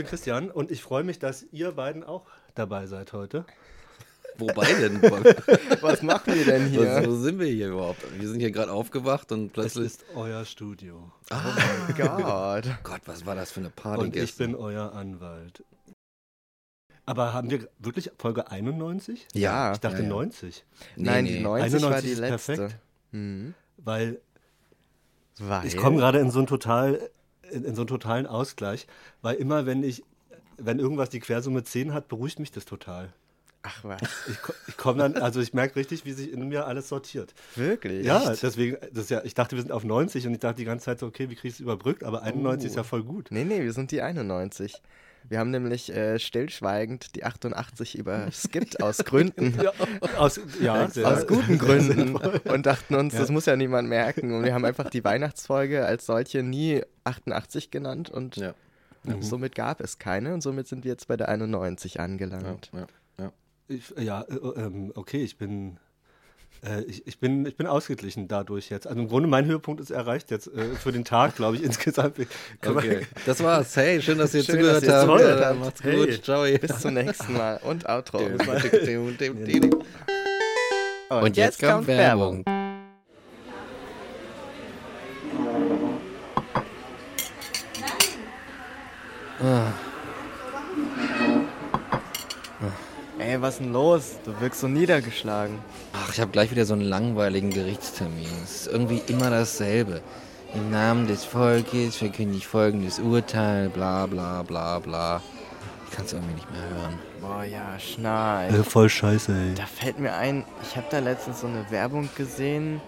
Bin Christian und ich freue mich, dass ihr beiden auch dabei seid heute. Wobei denn? Was machen wir denn hier? Was, wo sind wir hier überhaupt? Wir sind hier gerade aufgewacht und plötzlich. Es ist euer Studio. Ah, oh Gott. Gott, was war das für eine Party Und ich bin euer Anwalt. Aber haben wir wirklich Folge 91? Ja. Ich dachte ja, ja. 90. Nein, nee. die 90 war 91 die ist letzte. perfekt. Mhm. Weil Weil? ich komme gerade in so einen total in, in so einen totalen Ausgleich, weil immer wenn ich wenn irgendwas die Quersumme 10 hat, beruhigt mich das total. Ach was, Ich, ich komme dann, also ich merke richtig, wie sich in mir alles sortiert. wirklich? Ja, deswegen, das ja, ich dachte, wir sind auf 90 und ich dachte die ganze Zeit so, okay, wie kriege ich es überbrückt? Aber 91 ist ja voll gut. Nee, nee, wir sind die 91. Wir haben nämlich äh, stillschweigend die 88 überskippt aus Gründen. Ja, aus, ja, aus guten Gründen und dachten uns, Ja. das muss ja niemand merken. Und wir haben einfach die Weihnachtsfolge als solche nie 88 genannt und Ja. somit gab es keine und somit sind wir jetzt bei der 91 angelangt. Ja, ja. Ich, ja, äh, ähm, okay, ich bin, äh, ich, ich, bin, ich bin ausgeglichen dadurch jetzt. Also im Grunde mein Höhepunkt ist erreicht jetzt äh, für den Tag, glaube ich, insgesamt. Okay, das war's. Hey, schön, dass ihr Schön, zugehört dass ihr habt. zugehört habt. Macht's Hey. gut. Ciao. Bis zum nächsten Mal und Outro. Und jetzt kommt Werbung. Ey, was ist denn los? Du wirkst so niedergeschlagen. Ach, ich habe gleich wieder so einen langweiligen Gerichtstermin. Es ist irgendwie immer dasselbe. Im Namen des Volkes verkünde ich folgendes Urteil, bla bla bla bla. Ich kann es irgendwie nicht mehr hören. Boah, ja, schnarch. Äh, voll scheiße, ey. Da fällt mir ein, ich habe da letztens so eine Werbung gesehen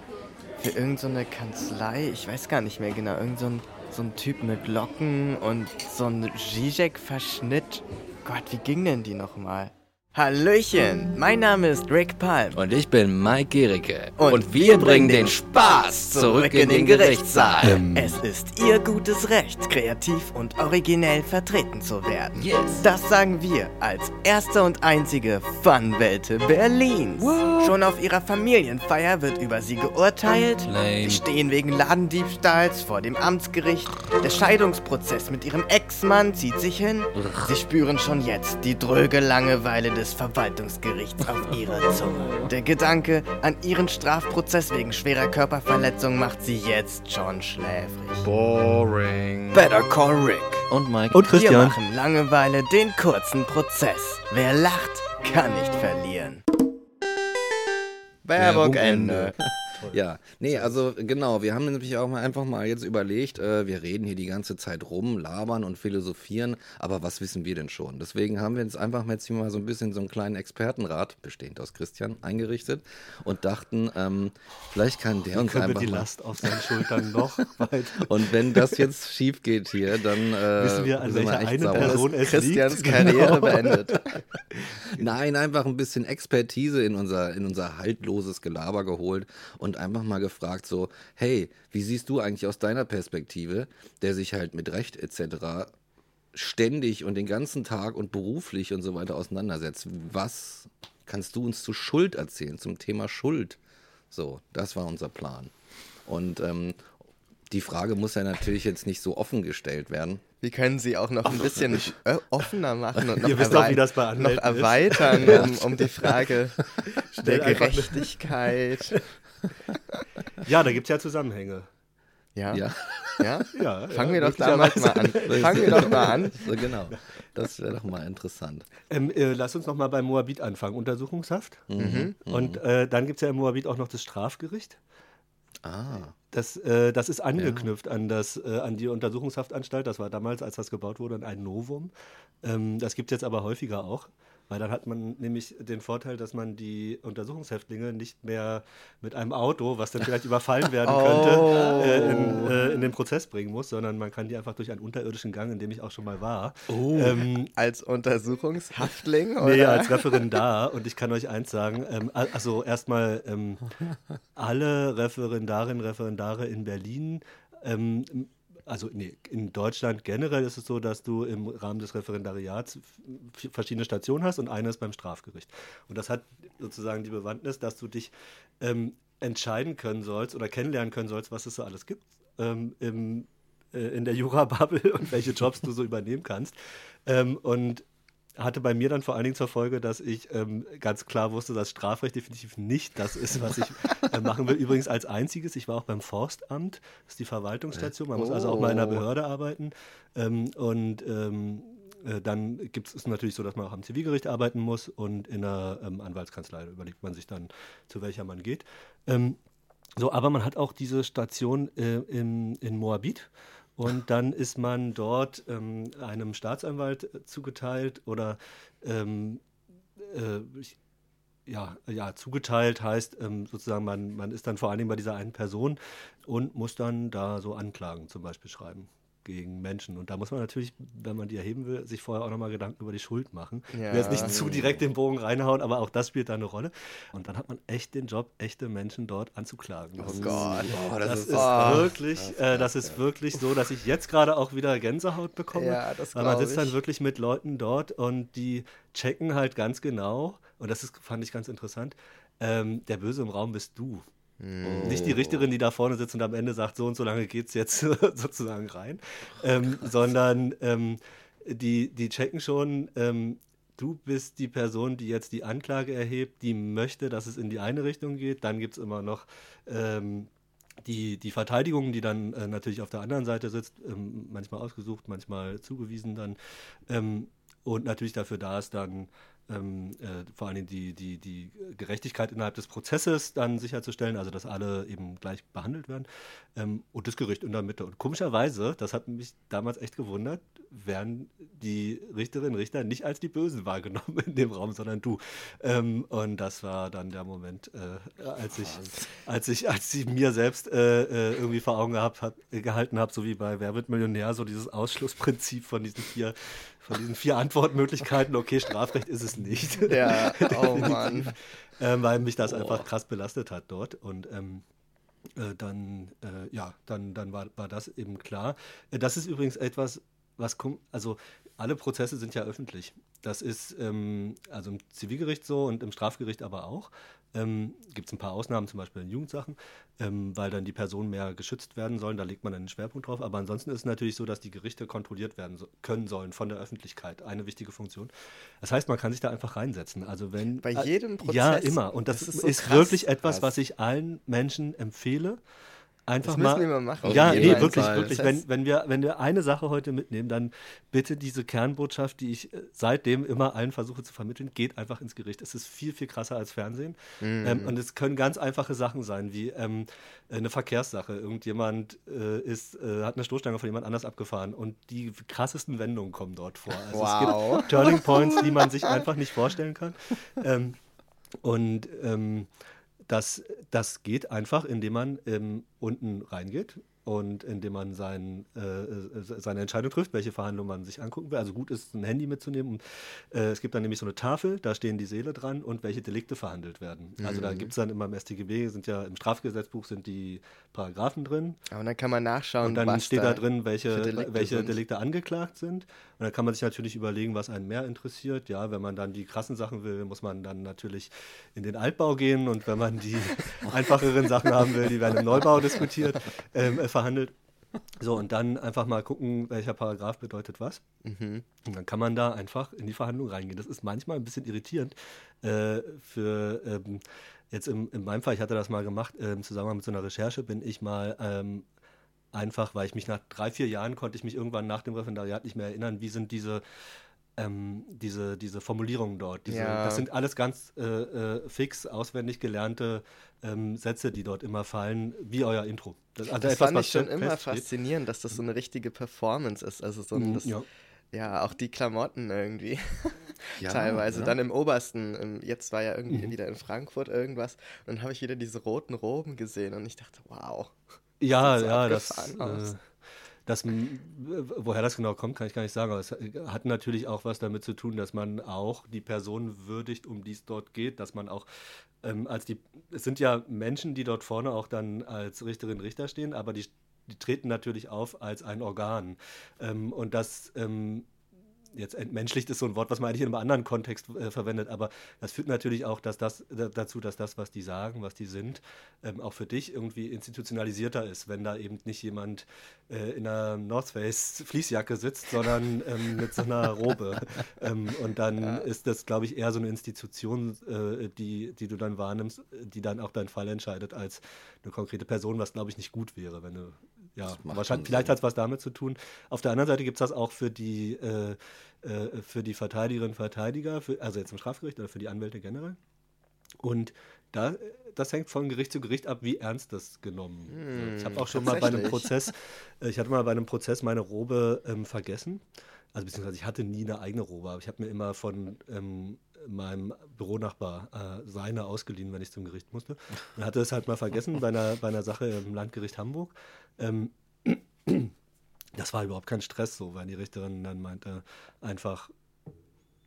für irgendeine so eine Kanzlei. Ich weiß gar nicht mehr genau. Irgend so ein, so ein Typ mit Locken und so ein Zizek-Verschnitt. Gott, wie ging denn die nochmal? Hallöchen, mein Name ist Rick Palm. Und ich bin Mike Gericke. Und wir bringen den Spaß zurück in den Gerichtssaal. Ähm. Es ist Ihr gutes Recht, kreativ und originell vertreten zu werden. Yes. Das sagen wir als erste und einzige Funwelte Berlins. Schon auf ihrer Familienfeier wird über sie geurteilt. Lame. Sie stehen wegen Ladendiebstahls vor dem Amtsgericht. Der Scheidungsprozess mit ihrem Ex-Mann zieht sich hin. Sie spüren schon jetzt die dröge Langeweile des Verwaltungsgerichts auf ihrer Zunge. Der Gedanke an ihren Strafprozess wegen schwerer Körperverletzung macht sie jetzt schon schläfrig. Boring. Better call Rick. Und Mike. Und Wir Christian. machen Langeweile den kurzen Prozess. Wer lacht, kann nicht verlieren. Werbung Ende. Ja, nee, also genau, wir haben nämlich auch mal einfach mal jetzt überlegt, äh, wir reden hier die ganze Zeit rum, labern und philosophieren, aber was wissen wir denn schon? Deswegen haben wir jetzt einfach mal jetzt hier mal so ein bisschen so einen kleinen Expertenrat, bestehend aus Christian, eingerichtet und dachten, ähm, vielleicht kann der uns Können wir einfach die mal, Last auf seinen Schultern noch weiter? und wenn das jetzt schief geht hier, dann äh, Wissen wir, an welcher einen sauer. Person es Christians liegt? Karriere Genau. beendet. Nein, einfach ein bisschen Expertise in unser, in unser haltloses Gelaber geholt und einfach mal gefragt so, hey, wie siehst du eigentlich aus deiner Perspektive, der sich halt mit Recht etc. ständig und den ganzen Tag und beruflich und so weiter auseinandersetzt. Was kannst du uns zu Schuld erzählen, zum Thema Schuld? So, das war unser Plan. Und ähm, die Frage muss ja natürlich jetzt nicht so offen gestellt werden. Wir können sie auch noch ein bisschen äh, offener machen und noch, erwei- das bei noch erweitern, um, um die Frage der Gerechtigkeit. Ja, da gibt es ja Zusammenhänge. Ja, Ja, ja. Ja, Fangen ja, wir doch damals mal an. Fangen wir doch mal an. so genau. Das wäre doch mal interessant. Ähm, äh, lass uns noch mal bei Moabit anfangen. Untersuchungshaft. Mhm. Und äh, dann gibt es ja im Moabit auch noch das Strafgericht. Ah, Das, äh, das ist angeknüpft an, das, äh, an die Untersuchungshaftanstalt. Das war damals, als das gebaut wurde, ein Novum. Ähm, das gibt es jetzt aber häufiger auch. Weil dann hat man nämlich den Vorteil, dass man die Untersuchungshäftlinge nicht mehr mit einem Auto, was dann vielleicht überfallen werden könnte, Oh. äh, in, äh, in den Prozess bringen muss, sondern man kann die einfach durch einen unterirdischen Gang, in dem ich auch schon mal war, ähm, Als Untersuchungshaftling? Oder? Nee, als Referendar. Und ich kann euch eins sagen, ähm, al- also erstmal ähm, alle Referendarinnen, Referendare in Berlin, ähm, also nee, in Deutschland generell ist es so, dass du im Rahmen des Referendariats verschiedene Stationen hast und eine ist beim Strafgericht. Und das hat sozusagen die Bewandtnis, dass du dich ähm, entscheiden können sollst oder kennenlernen können sollst, was es so alles gibt ähm, im, äh, in der Jura-Bubble und welche Jobs du so übernehmen kannst. Ähm, und hatte bei mir dann vor allen Dingen zur Folge, dass ich ähm, ganz klar wusste, dass Strafrecht definitiv nicht das ist, was ich äh, machen will. Übrigens als einziges, ich war auch beim Forstamt, das ist die Verwaltungsstation, man muss also auch mal in einer Oh. Behörde arbeiten. Ähm, und ähm, äh, dann gibt es natürlich so, dass man auch am Zivilgericht arbeiten muss und in einer ähm, Anwaltskanzlei überlegt man sich dann, zu welcher man geht. Ähm, so, aber man hat auch diese Station äh, in, in Moabit. Und dann ist man dort ähm, einem Staatsanwalt äh, zugeteilt oder ähm, äh, ja, ja, zugeteilt heißt ähm, sozusagen, man, man ist dann vor allen Dingen bei dieser einen Person und muss dann da so Anklagen zum Beispiel schreiben gegen Menschen. Und da muss man natürlich, wenn man die erheben will, sich vorher auch nochmal Gedanken über die Schuld machen. Ich will jetzt Ja. nicht zu direkt den Bogen reinhauen, aber auch das spielt da eine Rolle. Und dann hat man echt den Job, echte Menschen dort anzuklagen. Das Oh ist- Gott. oh, das, das, ist ist wirklich, äh, das ist wirklich so, dass ich jetzt gerade auch wieder Gänsehaut bekomme. Ja, das weil man sitzt dann ich. wirklich mit Leuten dort und die checken halt ganz genau, und das ist, fand ich ganz interessant, ähm, der Böse im Raum bist du. Hm. Nicht die Richterin, die da vorne sitzt und am Ende sagt, so und so lange geht's jetzt sozusagen rein, ähm, sondern ähm, die, die checken schon, ähm, du bist die Person, die jetzt die Anklage erhebt, die möchte, dass es in die eine Richtung geht. Dann gibt es immer noch ähm, die, die Verteidigung, die dann äh, natürlich auf der anderen Seite sitzt, ähm, manchmal ausgesucht, manchmal zugewiesen dann. Ähm, und natürlich dafür da ist, dann ähm, äh, vor Dingen die, die, die Gerechtigkeit innerhalb des Prozesses dann sicherzustellen, also dass alle eben gleich behandelt werden. Ähm, und das Gericht in der Mitte. Und komischerweise, das hat mich damals echt gewundert, werden die Richterinnen und Richter nicht als die Bösen wahrgenommen in dem Raum, sondern du. Ähm, und das war dann der Moment, äh, als ich, als ich, als ich mir selbst äh, äh, irgendwie vor Augen hab, hab, gehalten habe, so wie bei Wer wird Millionär, so dieses Ausschlussprinzip von diesen vier, von diesen vier Antwortmöglichkeiten. Okay, Strafrecht ist es nicht. Ja, oh Mann. ähm, weil mich das einfach krass belastet hat dort. Und ähm, äh, dann, äh, ja, dann, dann war, war das eben klar. Äh, das ist übrigens etwas, was kommt, also alle Prozesse sind ja öffentlich. Das ist ähm, also im Zivilgericht so und im Strafgericht aber auch. Ähm, Gibt es ein paar Ausnahmen, zum Beispiel in Jugendsachen, ähm, weil dann die Personen mehr geschützt werden sollen. Da legt man einen Schwerpunkt drauf. Aber ansonsten ist es natürlich so, dass die Gerichte kontrolliert werden so, können sollen von der Öffentlichkeit. Eine wichtige Funktion. Das heißt, man kann sich da einfach reinsetzen. Also wenn Bei äh, jedem Ja, Prozess? immer. Und das, Das ist, so ist wirklich etwas, was ich allen Menschen empfehle. Einfach Das müssen mal, wir mal machen. Ja, nee, wirklich, Fall. wirklich. Wenn, wenn, wir, wenn wir eine Sache heute mitnehmen, dann bitte diese Kernbotschaft, die ich äh, seitdem immer allen versuche zu vermitteln, geht einfach ins Gericht. Es ist viel, viel krasser als Fernsehen. Mhm. Ähm, und es können ganz einfache Sachen sein, wie ähm, eine Verkehrssache. Irgendjemand äh, ist, äh, hat eine Stoßstange von jemand anders abgefahren und die krassesten Wendungen kommen dort vor. Also Wow. es gibt Turning Points, die man sich einfach nicht vorstellen kann. Ähm, und ähm, das, das geht einfach, indem man ähm, unten reingeht und indem man sein, äh, äh, seine Entscheidung trifft, welche Verhandlung man sich angucken will. Also gut ist, ein Handy mitzunehmen. Und, äh, es gibt dann nämlich so eine Tafel, da stehen die Seele dran und welche Delikte verhandelt werden. Also da gibt es dann immer im StGB, sind ja im Strafgesetzbuch sind die Paragraphen drin. Aber dann kann man nachschauen, Und dann steht da drin, welche, Delikte welche sind. Delikte angeklagt sind. Und dann kann man sich natürlich überlegen, was einen mehr interessiert. Ja, wenn man dann die krassen Sachen will, muss man dann natürlich in den Altbau gehen. Und wenn man die einfacheren Sachen haben will, die werden im Neubau diskutiert, ähm, äh, verhandelt. So, und dann einfach mal gucken, welcher Paragraph bedeutet was. Mhm. Und dann kann man da einfach in die Verhandlung reingehen. Das ist manchmal ein bisschen irritierend äh, für ähm, jetzt im, in meinem Fall, ich hatte das mal gemacht, äh, im Zusammenhang mit so einer Recherche, bin ich mal ähm, einfach, weil ich mich nach drei, vier Jahren konnte ich mich irgendwann nach dem Referendariat nicht mehr erinnern, wie sind diese ähm, diese, diese Formulierungen dort. Diese, Ja. Das sind alles ganz äh, äh, fix, auswendig gelernte ähm, Sätze, die dort immer fallen, wie euer Intro. Das, also Das etwas, fand ich schon immer faszinierend, dass das so eine richtige Performance ist. Also so ein, Mhm, das, ja. ja. auch die Klamotten irgendwie. Ja, Teilweise. Dann im Obersten, im, jetzt war ja irgendwie Mhm. wieder in Frankfurt irgendwas. Und dann habe ich wieder diese roten Roben gesehen und ich dachte, wow. Ja, so ja, das, äh, das, woher das genau kommt, kann ich gar nicht sagen. Aber es hat natürlich auch was damit zu tun, dass man auch die Person würdigt, um die es dort geht, dass man auch ähm, als die, es sind ja Menschen, die dort vorne auch dann als Richterin, Richter stehen, aber die, die treten natürlich auf als ein Organ. Ähm, und das ähm, jetzt entmenschlicht ist so ein Wort, was man eigentlich in einem anderen Kontext äh, verwendet, aber das führt natürlich auch dass das, da, dazu, dass das, was die sagen, was die sind, ähm, auch für dich irgendwie institutionalisierter ist, wenn da eben nicht jemand äh, in einer North Face Fließjacke sitzt, sondern ähm, mit so einer Robe. ähm, und dann ist das, glaube ich, eher so eine Institution, äh, die, die du dann wahrnimmst, die dann auch deinen Fall entscheidet, als eine konkrete Person, was, glaube ich, nicht gut wäre, wenn du ja, wahrscheinlich, vielleicht hat es was damit zu tun. Auf der anderen Seite gibt es das auch für die, äh, äh, für die Verteidigerinnen und Verteidiger, für, also jetzt im Strafgericht oder für die Anwälte generell. Und da, das hängt von Gericht zu Gericht ab, wie ernst das genommen wird. Ich habe auch schon mal bei einem. Prozess, äh, ich hatte mal bei einem Prozess meine Robe ähm, vergessen. Also beziehungsweise ich hatte nie eine eigene Robe, aber ich habe mir immer von ähm, meinem Büronachbar äh, seine ausgeliehen, wenn ich zum Gericht musste. Und hatte es halt mal vergessen bei einer, bei einer Sache im Landgericht Hamburg. Ähm, das war überhaupt kein Stress so, weil die Richterin dann meinte, einfach,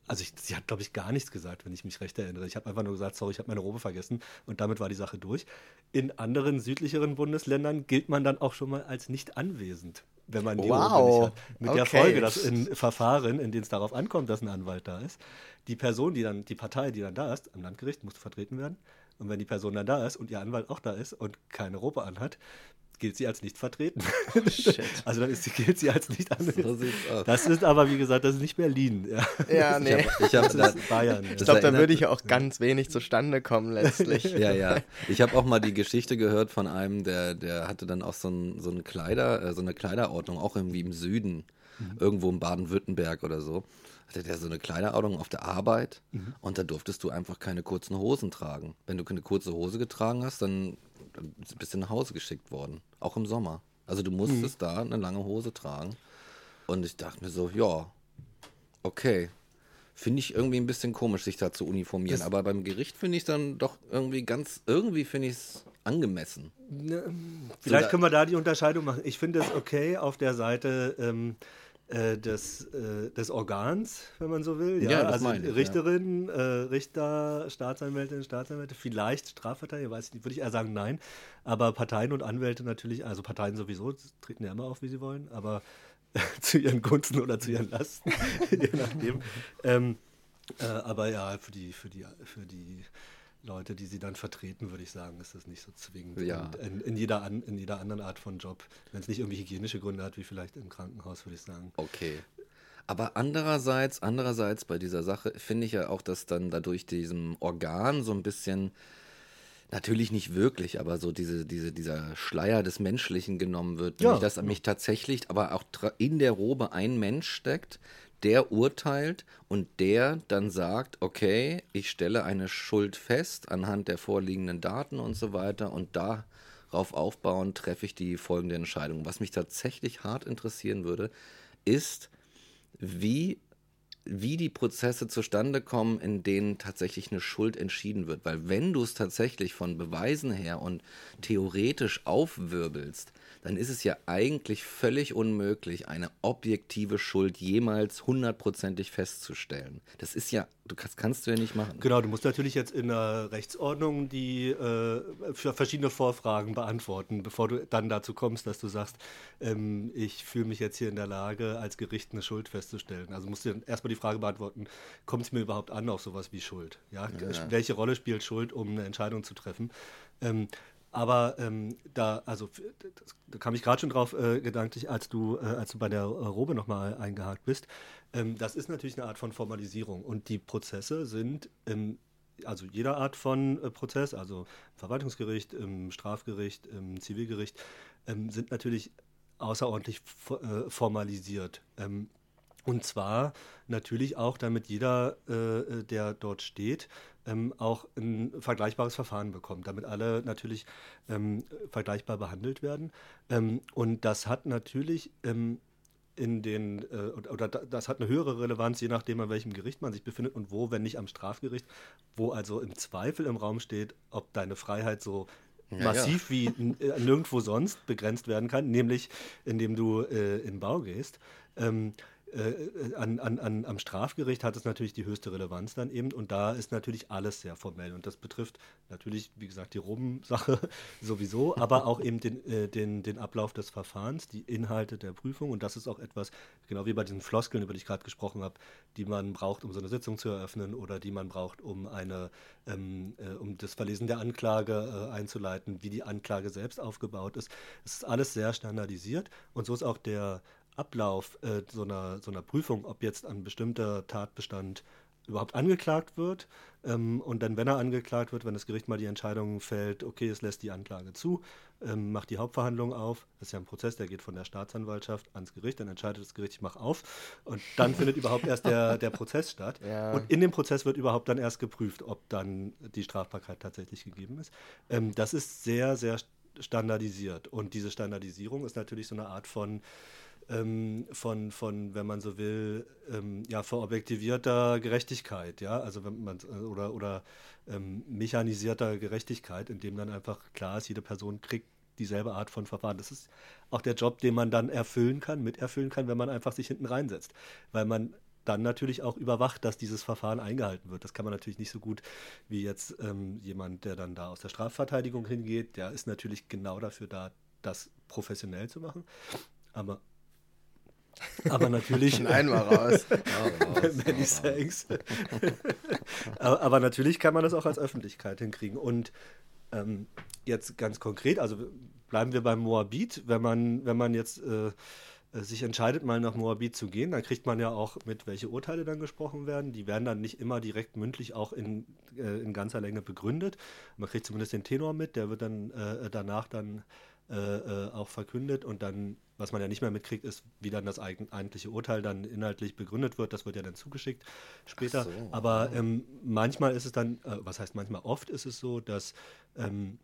also ich, sie hat, glaube ich, gar nichts gesagt, wenn ich mich recht erinnere. Ich habe einfach nur gesagt, sorry, ich habe meine Robe vergessen und damit war die Sache durch. In anderen südlicheren Bundesländern gilt man dann auch schon mal als nicht anwesend, wenn man die Robe Wow. nicht hat. Mit der Okay. Folge, dass in Verfahren, in denen es darauf ankommt, dass ein Anwalt da ist, die Person, die dann, die Partei, die dann da ist, am Landgericht, musste vertreten werden. Und wenn die Person dann da ist und ihr Anwalt auch da ist und keine Robe anhat, gilt sie als nicht vertreten. shit. Also dann ist sie, gilt sie als nicht anwesend. So. Das ist aber, wie gesagt, das ist nicht Berlin. Ja. Ja, nee. Ich habe Das ist Bayern. Ich Ja. glaube, da würde ich auch ganz wenig zustande kommen letztlich. Ja, ja. Ich habe auch mal die Geschichte gehört von einem, der, der hatte dann auch so, ein, so, ein Kleider, äh, so eine Kleiderordnung, auch irgendwie im Süden, irgendwo in Baden-Württemberg oder so. Hatte der so eine Kleiderordnung auf der Arbeit und da durftest du einfach keine kurzen Hosen tragen. Wenn du keine kurze Hose getragen hast, dann bist du nach Hause geschickt worden. Auch im Sommer. Also du musstest da eine lange Hose tragen. Und ich dachte mir so, ja, okay. Finde ich irgendwie ein bisschen komisch, sich da zu uniformieren. Das- aber beim Gericht finde ich dann doch irgendwie ganz, irgendwie finde ich es angemessen. Vielleicht da- können wir da die Unterscheidung machen. Ich finde es okay auf der Seite ähm, äh, des, äh, des Organs, wenn man so will. Ja, Ja, also ich, ja. Richterin, äh, Richter, Staatsanwältin, Staatsanwälte, vielleicht Strafverteidiger, weiß ich nicht, würde ich eher sagen nein. Aber Parteien und Anwälte natürlich, also Parteien sowieso, treten ja immer auf, wie sie wollen, aber zu ihren Gunsten oder zu ihren Lasten, je nachdem. Ähm, äh, aber ja, für die, für die, für die Leute, die sie dann vertreten, würde ich sagen, ist das nicht so zwingend. Ja. In, in, jeder an, in jeder anderen Art von Job, wenn es nicht irgendwie hygienische Gründe hat, wie vielleicht im Krankenhaus, würde ich sagen. Okay. Aber andererseits, andererseits bei dieser Sache finde ich ja auch, dass dann dadurch diesem Organ so ein bisschen, natürlich nicht wirklich, aber so diese, diese, dieser Schleier des Menschlichen genommen wird. Ja, Nämlich, dass mich tatsächlich aber auch in der Robe ein Mensch steckt, der urteilt und der dann sagt, okay, ich stelle eine Schuld fest anhand der vorliegenden Daten und so weiter und darauf aufbauend treffe ich die folgende Entscheidung. Was mich tatsächlich hart interessieren würde, ist, wie, wie die Prozesse zustande kommen, in denen tatsächlich eine Schuld entschieden wird. Weil wenn du es tatsächlich von Beweisen her und theoretisch aufwirbelst, dann ist es ja eigentlich völlig unmöglich, eine objektive Schuld jemals hundertprozentig festzustellen. Das ist ja, du kannst, kannst du ja nicht machen. Genau, du musst natürlich jetzt in der Rechtsordnung die äh, für verschiedene Vorfragen beantworten, bevor du dann dazu kommst, dass du sagst, ähm, ich fühle mich jetzt hier in der Lage, als Gericht eine Schuld festzustellen. Also musst du erstmal die Frage beantworten, kommt es mir überhaupt an auf sowas wie Schuld? Ja? Ja. Welche Rolle spielt Schuld, um eine Entscheidung zu treffen? Ähm, aber ähm, da, also da kam ich gerade schon drauf äh, gedanklich, als du, äh, als du bei der Robe nochmal eingehakt bist. Ähm, das ist natürlich eine Art von Formalisierung und die Prozesse sind im also jeder Art von äh, Prozess, also Verwaltungsgericht, im Strafgericht, im Zivilgericht, ähm, sind natürlich außerordentlich äh, formalisiert. Ähm, und zwar natürlich auch, damit jeder, äh, der dort steht, ähm, auch ein vergleichbares Verfahren bekommt, damit alle natürlich ähm, vergleichbar behandelt werden. Ähm, und das hat natürlich ähm, in den, äh, oder das hat eine höhere Relevanz, je nachdem, an welchem Gericht man sich befindet und wo, wenn nicht am Strafgericht, wo also im Zweifel im Raum steht, ob deine Freiheit so ja, massiv ja. wie äh, nirgendwo sonst begrenzt werden kann, nämlich indem du äh, in Bau gehst. Ähm, äh, an, an, an, am Strafgericht hat es natürlich die höchste Relevanz dann eben und da ist natürlich alles sehr formell und das betrifft natürlich, wie gesagt, die Roben-Sache sowieso, aber auch eben den, äh, den, den Ablauf des Verfahrens, die Inhalte der Prüfung und das ist auch etwas, genau wie bei diesen Floskeln, über die ich gerade gesprochen habe, die man braucht, um so eine Sitzung zu eröffnen oder die man braucht, um eine, ähm, äh, um das Verlesen der Anklage äh, einzuleiten, wie die Anklage selbst aufgebaut ist. Es ist alles sehr standardisiert und so ist auch der Ablauf äh, so, einer, so einer Prüfung, ob jetzt ein bestimmter Tatbestand überhaupt angeklagt wird. Ähm, und dann, wenn er angeklagt wird, wenn das Gericht mal die Entscheidung fällt, okay, es lässt die Anklage zu, ähm, macht die Hauptverhandlung auf. Das ist ja ein Prozess, der geht von der Staatsanwaltschaft ans Gericht, dann entscheidet das Gericht, ich mache auf. Und dann findet überhaupt erst der, der Prozess statt. Ja. Und in dem Prozess wird überhaupt dann erst geprüft, ob dann die Strafbarkeit tatsächlich gegeben ist. Ähm, das ist sehr, sehr standardisiert. Und diese Standardisierung ist natürlich so eine Art von ähm, von, von, wenn man so will, ähm, ja, verobjektivierter Gerechtigkeit, ja, also wenn man oder, oder ähm, mechanisierter Gerechtigkeit, in dem dann einfach klar ist, jede Person kriegt dieselbe Art von Verfahren. Das ist auch der Job, den man dann erfüllen kann, miterfüllen kann, wenn man einfach sich hinten reinsetzt. Weil man dann natürlich auch überwacht, dass dieses Verfahren eingehalten wird. Das kann man natürlich nicht so gut wie jetzt ähm, jemand, der dann da aus der Strafverteidigung hingeht. Der ist natürlich genau dafür da, das professionell zu machen. Aber aber natürlich. Einmal raus. Many thanks. aber, aber, natürlich kann man das auch als Öffentlichkeit hinkriegen. Und ähm, jetzt ganz konkret, also bleiben wir beim Moabit, wenn man, wenn man jetzt äh, sich entscheidet, mal nach Moabit zu gehen, dann kriegt man ja auch mit, welche Urteile dann gesprochen werden. Die werden dann nicht immer direkt mündlich auch in, äh, in ganzer Länge begründet. Man kriegt zumindest den Tenor mit, der wird dann äh, danach dann äh, äh, auch verkündet und dann, was man ja nicht mehr mitkriegt, ist, wie dann das eigentliche Urteil dann inhaltlich begründet wird. Das wird ja dann zugeschickt später. So. Aber ähm, manchmal ist es dann, äh, was heißt manchmal, oft ist es so, dass, ähm,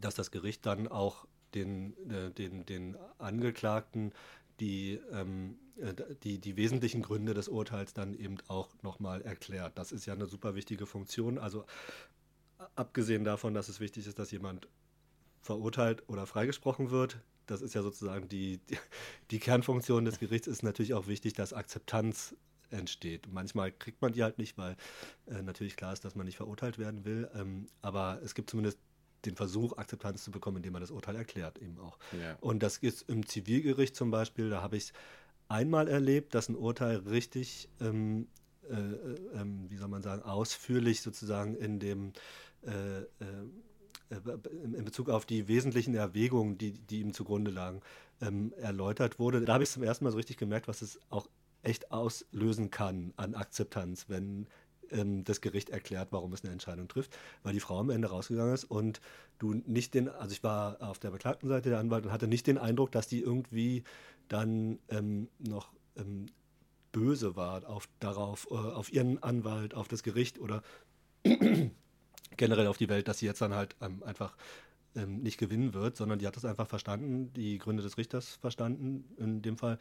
dass das Gericht dann auch den, äh, den, den Angeklagten die, ähm, äh, die, die wesentlichen Gründe des Urteils dann eben auch nochmal erklärt. Das ist ja eine super wichtige Funktion. Also abgesehen davon, dass es wichtig ist, dass jemand verurteilt oder freigesprochen wird. Das ist ja sozusagen die, die, Kernfunktion des Gerichts, ist natürlich auch wichtig, dass Akzeptanz entsteht. Manchmal kriegt man die halt nicht, weil äh, natürlich klar ist, dass man nicht verurteilt werden will. Ähm, aber es gibt zumindest den Versuch, Akzeptanz zu bekommen, indem man das Urteil erklärt eben auch. Ja. Und das ist im Zivilgericht zum Beispiel, da habe ich es einmal erlebt, dass ein Urteil richtig, ähm, äh, äh, ähm, wie soll man sagen, ausführlich sozusagen in dem äh äh, in Bezug auf die wesentlichen Erwägungen, die, die ihm zugrunde lagen, ähm, erläutert wurde. Da habe ich zum ersten Mal so richtig gemerkt, was es auch echt auslösen kann an Akzeptanz, wenn ähm, das Gericht erklärt, warum es eine Entscheidung trifft, weil die Frau am Ende rausgegangen ist und du nicht den, also ich war auf der beklagten Seite der Anwalt und hatte nicht den Eindruck, dass die irgendwie dann ähm, noch ähm, böse war auf darauf, äh, auf ihren Anwalt, auf das Gericht oder generell auf die Welt, dass sie jetzt dann halt ähm, einfach ähm, nicht gewinnen wird, sondern die hat das einfach verstanden, die Gründe des Richters verstanden in dem Fall.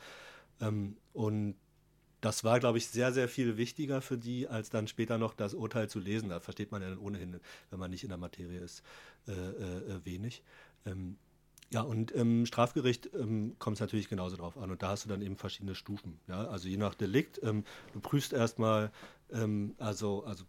Ähm, und das war, glaube ich, sehr, sehr viel wichtiger für die, als dann später noch das Urteil zu lesen. Da versteht man ja dann ohnehin, wenn man nicht in der Materie ist, äh, äh, wenig. Ähm, ja, und im Strafgericht ähm, kommt es natürlich genauso drauf an. Und da hast du dann eben verschiedene Stufen. Ja? Also je nach Delikt. Ähm, du prüfst erstmal, ähm, also, also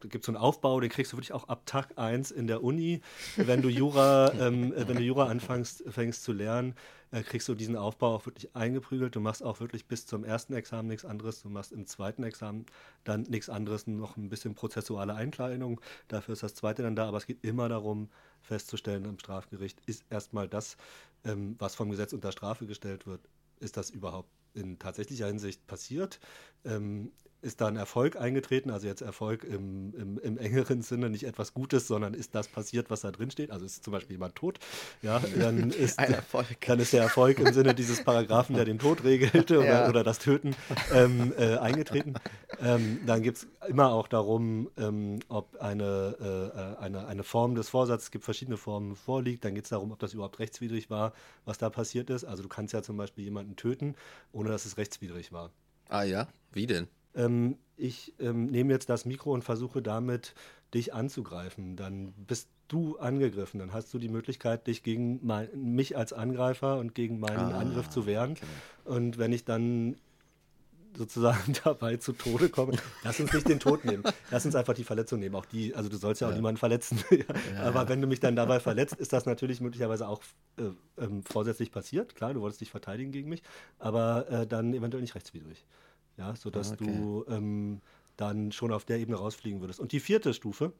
gibt so einen Aufbau, den kriegst du wirklich auch ab Tag 1 in der Uni. Wenn du Jura, ähm, äh, wenn du Jura anfängst fängst zu lernen, äh, kriegst du diesen Aufbau auch wirklich eingeprügelt. Du machst auch wirklich bis zum ersten Examen nichts anderes. Du machst im zweiten Examen dann nichts anderes, noch ein bisschen prozessuale Einkleidung. Dafür ist das zweite dann da. Aber es geht immer darum, festzustellen im Strafgericht, ist erstmal das, ähm, was vom Gesetz unter Strafe gestellt wird, ist das überhaupt in tatsächlicher Hinsicht passiert? Ähm, ist da ein Erfolg eingetreten, also jetzt Erfolg im, im, im, engeren Sinne, nicht etwas Gutes, sondern ist das passiert, was da drin steht? Also ist zum Beispiel jemand tot, ja, dann ist. Dann ist der Erfolg im Sinne dieses Paragraphen, der den Tod regelte oder, ja. oder das Töten, ähm, äh, eingetreten. Ähm, dann geht es immer auch darum, ähm, ob eine, äh, eine, eine Form des Vorsatzes, es gibt verschiedene Formen, vorliegt. Dann geht es darum, ob das überhaupt rechtswidrig war, was da passiert ist. Also du kannst ja zum Beispiel jemanden töten, ohne dass es rechtswidrig war. Ah ja, wie denn? Ähm, ich ähm, nehme jetzt das Mikro und versuche damit dich anzugreifen, dann bist du angegriffen. Dann hast du die Möglichkeit, dich gegen mein, mich als Angreifer und gegen meinen ah, Angriff zu wehren. Okay. Und wenn ich dann sozusagen dabei zu Tode komme, lass uns nicht den Tod nehmen. Lass uns einfach die Verletzung nehmen. Auch die, also du sollst ja auch ja. niemanden verletzen. ja, Aber ja. wenn du mich dann dabei verletzt, ist das natürlich möglicherweise auch äh, ähm, vorsätzlich passiert. Klar, du wolltest dich verteidigen gegen mich, aber äh, dann eventuell nicht rechtswidrig ja, sodass okay. du ähm, dann schon auf der Ebene rausfliegen würdest. Und die vierte Stufe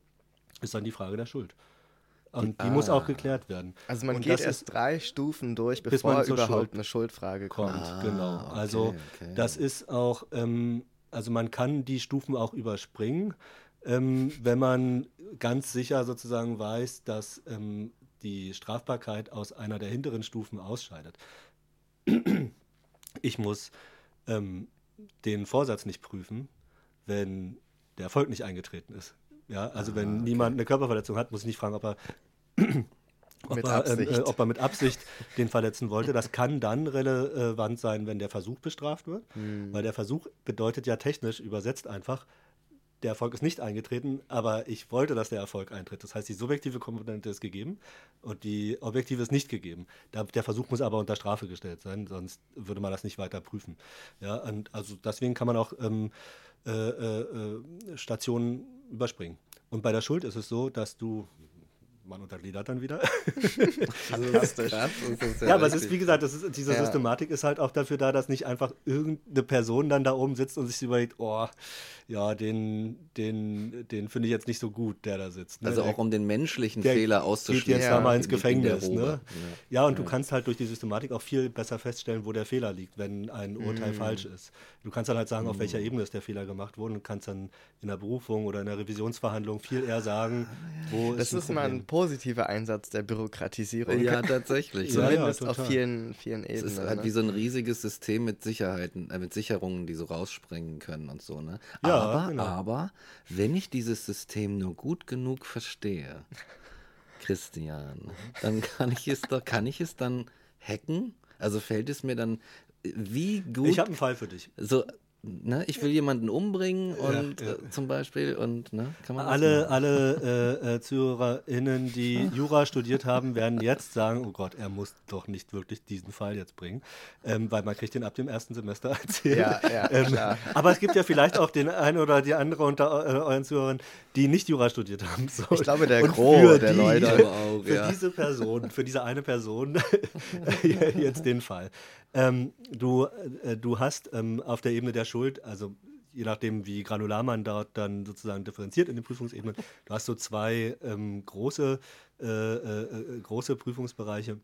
ist dann die Frage der Schuld. Und die ah. muss auch geklärt werden. Also man und geht erst ist, drei Stufen durch, bevor überhaupt Schuld eine Schuldfrage kommt. Ah, genau. Okay, also okay. das ist auch, ähm, also man kann die Stufen auch überspringen, ähm, wenn man ganz sicher sozusagen weiß, dass ähm, die Strafbarkeit aus einer der hinteren Stufen ausscheidet. Ich muss ähm, den Vorsatz nicht prüfen, wenn der Erfolg nicht eingetreten ist. Ja, also ah, wenn okay. niemand eine Körperverletzung hat, muss ich nicht fragen, ob er, ob, er äh, ob er, mit Absicht den verletzen wollte. Das kann dann relevant sein, wenn der Versuch bestraft wird, hm. weil der Versuch bedeutet ja technisch übersetzt einfach, der Erfolg ist nicht eingetreten, aber ich wollte, dass der Erfolg eintritt. Das heißt, die subjektive Komponente ist gegeben und die objektive ist nicht gegeben. Der Versuch muss aber unter Strafe gestellt sein, sonst würde man das nicht weiter prüfen. Ja, also deswegen kann man auch ähm, äh, äh, Stationen überspringen. Und bei der Schuld ist es so, dass du, man untergliedert dann wieder. ja, ja aber es ist, wie gesagt, ist, diese ja. Systematik ist halt auch dafür da, dass nicht einfach irgendeine Person dann da oben sitzt und sich überlegt, oh, ja, den, den, den finde ich jetzt nicht so gut, der da sitzt. Ne? Also auch um den menschlichen Fehler auszuschließen. Geht jetzt ja, da mal ins Gefängnis. Ne? Ja, und ja. du kannst halt durch die Systematik auch viel besser feststellen, wo der Fehler liegt, wenn ein Urteil mm. falsch ist. Du kannst dann halt sagen, auf welcher mm. Ebene ist der Fehler gemacht worden und kannst dann in der Berufung oder in der Revisionsverhandlung viel eher sagen, wo das ist Das ist mal ein positiver Einsatz der Bürokratisierung. Ja, tatsächlich. Zumindest ja, auf vielen, vielen Ebenen. Es ist halt ne? wie so ein riesiges System mit Sicherheiten, äh, mit Sicherungen, die so rausspringen können und so. Ne? Ja, aber, genau. aber wenn ich dieses System nur gut genug verstehe, Christian, dann kann ich es doch, kann ich es dann hacken? Also fällt es mir dann wie gut. Ich habe einen Fall für dich. So, ne, ich will jemanden umbringen und ja, ja. Äh, zum Beispiel und ne, kann man alle alle äh, äh, ZuhörerInnen, die Jura studiert haben, werden jetzt sagen, oh Gott, er muss doch nicht wirklich diesen Fall jetzt bringen, ähm, weil man kriegt den ab dem ersten Semester erzählt. Ja, ja, ähm, aber es gibt ja vielleicht auch den einen oder die andere unter äh, euren Zuhörern, die nicht Jura studiert haben. So. Ich glaube, der Gros der die, Leute. Auch, für ja. diese Person, für diese eine Person jetzt den Fall. Ähm, du, äh, du hast ähm, auf der Ebene der Schuld, also je nachdem, wie granular man dort dann sozusagen differenziert in den Prüfungsebenen, du hast so zwei ähm, große, äh, äh, äh große Prüfungsbereiche.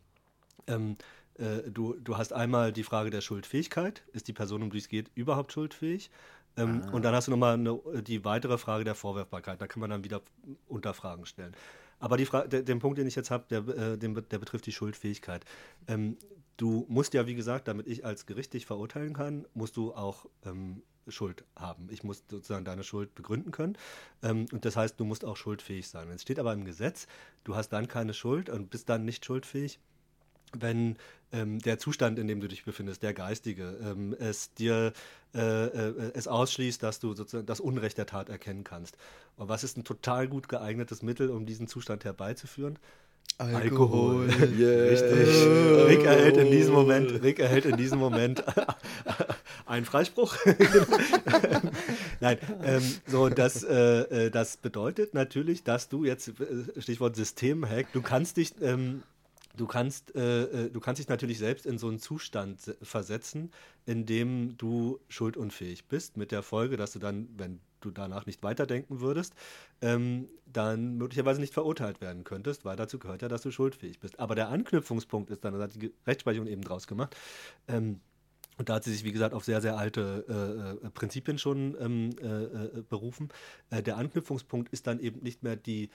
Ähm, äh, du, du hast einmal die Frage der Schuldfähigkeit. Ist die Person, um die es geht, überhaupt schuldfähig? Ähm, ah. Und dann hast du nochmal eine, die weitere Frage der Vorwerfbarkeit. Da kann man dann wieder Unterfragen stellen. Aber die Fra den Punkt, den ich jetzt habe, der, äh, der, betrifft die Schuldfähigkeit. Ähm, du musst ja, wie gesagt, damit ich als Gericht dich verurteilen kann, musst du auch ähm, Schuld haben. Ich muss sozusagen deine Schuld begründen können. Ähm, und das heißt, du musst auch schuldfähig sein. Es steht aber im Gesetz, du hast dann keine Schuld und bist dann nicht schuldfähig, wenn ähm, der Zustand, in dem du dich befindest, der geistige, ähm, es dir äh, äh, es ausschließt, dass du sozusagen das Unrecht der Tat erkennen kannst. Und was ist ein total gut geeignetes Mittel, um diesen Zustand herbeizuführen? Alkohol. Alkohol. Yeah. Richtig. Rick erhält in diesem Moment, Rick erhält in diesem Moment einen Freispruch. Nein, ähm, so das, äh, äh, das bedeutet natürlich, dass du jetzt, äh, Stichwort Systemhack, du kannst dich, ähm, du kannst, äh, äh, du kannst dich natürlich selbst in so einen Zustand versetzen, in dem du schuldunfähig bist, mit der Folge, dass du dann, wenn du danach nicht weiterdenken würdest, ähm, dann möglicherweise nicht verurteilt werden könntest, weil dazu gehört ja, dass du schuldfähig bist. Aber der Anknüpfungspunkt ist dann, das hat die Rechtsprechung eben draus gemacht, ähm, und da hat sie sich, wie gesagt, auf sehr, sehr alte äh, äh Prinzipien schon ähm, äh, äh, berufen. Äh, der Anknüpfungspunkt ist dann eben nicht mehr die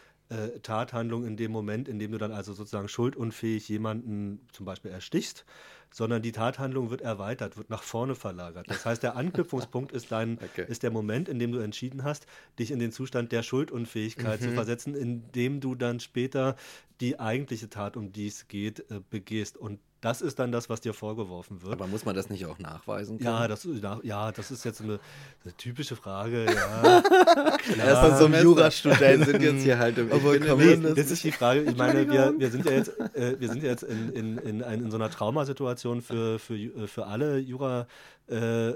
Tathandlung in dem Moment, in dem du dann also sozusagen schuldunfähig jemanden zum Beispiel erstichst, sondern die Tathandlung wird erweitert, wird nach vorne verlagert. Das heißt, der Anknüpfungspunkt ist, dein, okay. ist der Moment, in dem du entschieden hast, dich in den Zustand der Schuldunfähigkeit mhm. zu versetzen, in dem du dann später die eigentliche Tat, um die es geht, begehst. Und das ist dann das, was dir vorgeworfen wird. Aber muss man das nicht auch nachweisen können? Ja, das, ja, das ist jetzt eine, eine typische Frage. Ja, Erst mal so ein Jurastudent sind jetzt hier halt im nee, Das ist die Frage. Ich meine, wir, wir sind ja jetzt, äh, wir sind jetzt in, in, in, ein, in so einer Traumasituation für, für, äh, für alle Jura. Äh,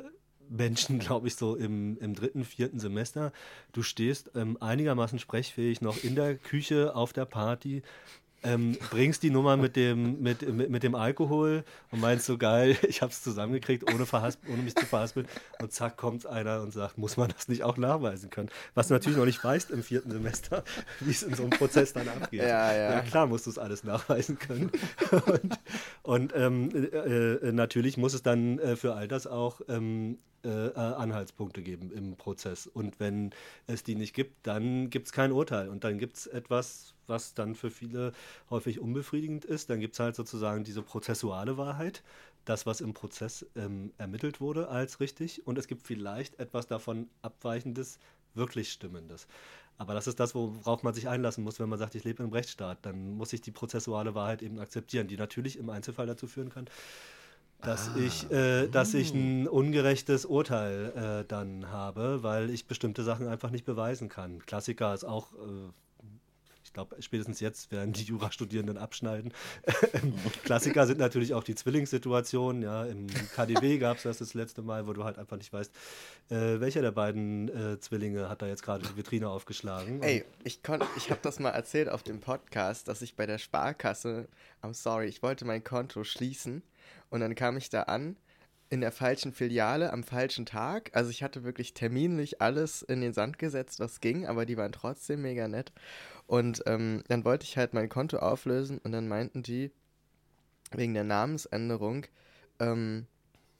Menschen, glaube ich, so im, im dritten, vierten Semester. Du stehst ähm, einigermaßen sprechfähig noch in der Küche auf der Party, ähm, bringst die Nummer mit dem, mit, mit, mit, dem Alkohol und meinst so geil, ich habe es zusammengekriegt, ohne, ohne mich zu verhaspeln. Und zack, kommt einer und sagt, muss man das nicht auch nachweisen können? Was du natürlich noch nicht weißt im vierten Semester, wie es in so einem Prozess dann abgeht. Ja, ja. ja klar musst du es alles nachweisen können. und, und ähm, äh, äh, natürlich muss es dann äh, für all das auch ähm, äh, äh, Anhaltspunkte geben im Prozess. Und wenn es die nicht gibt, dann gibt es kein Urteil. Und dann gibt es etwas, was dann für viele häufig unbefriedigend ist. Dann gibt es halt sozusagen diese prozessuale Wahrheit, das, was im Prozess ähm, ermittelt wurde, als richtig. Und es gibt vielleicht etwas davon Abweichendes, wirklich Stimmendes. Aber das ist das, worauf man sich einlassen muss, wenn man sagt, ich lebe im Rechtsstaat. Dann muss ich die prozessuale Wahrheit eben akzeptieren, die natürlich im Einzelfall dazu führen kann, dass ah. ich, äh, dass ich ein ungerechtes Urteil äh, dann habe, weil ich bestimmte Sachen einfach nicht beweisen kann. Klassiker ist auch, äh, ich glaube, spätestens jetzt werden die Jurastudierenden abschneiden. Klassiker sind natürlich auch die Zwillingssituationen. Ja, im KDW gab es das das letzte Mal, wo du halt einfach nicht weißt, äh, welcher der beiden äh, Zwillinge hat da jetzt gerade die Vitrine aufgeschlagen. Ey, ich, ich habe das mal erzählt auf dem Podcast, dass ich bei der Sparkasse, I'm sorry, ich wollte mein Konto schließen und dann kam ich da an in der falschen Filiale am falschen Tag. Also ich hatte wirklich terminlich alles in den Sand gesetzt, was ging, aber die waren trotzdem mega nett. Und ähm, dann wollte ich halt mein Konto auflösen und dann meinten die wegen der Namensänderung, ähm,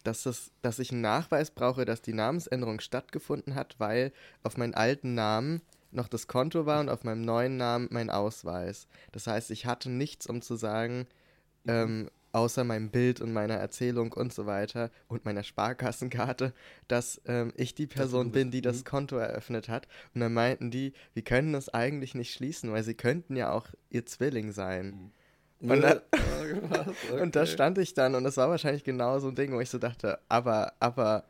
dass, das, dass ich einen Nachweis brauche, dass die Namensänderung stattgefunden hat, weil auf meinen alten Namen noch das Konto war und auf meinem neuen Namen mein Ausweis. Das heißt, ich hatte nichts, um zu sagen, ähm, außer meinem Bild und meiner Erzählung und so weiter und meiner Sparkassenkarte, dass ähm, ich die Person bin, die das mhm. Konto eröffnet hat. Und dann meinten die, wir können das eigentlich nicht schließen, weil sie könnten ja auch ihr Zwilling sein. Mhm. Und, da, okay. und da stand ich dann und das war wahrscheinlich genau so ein Ding, wo ich so dachte, aber, aber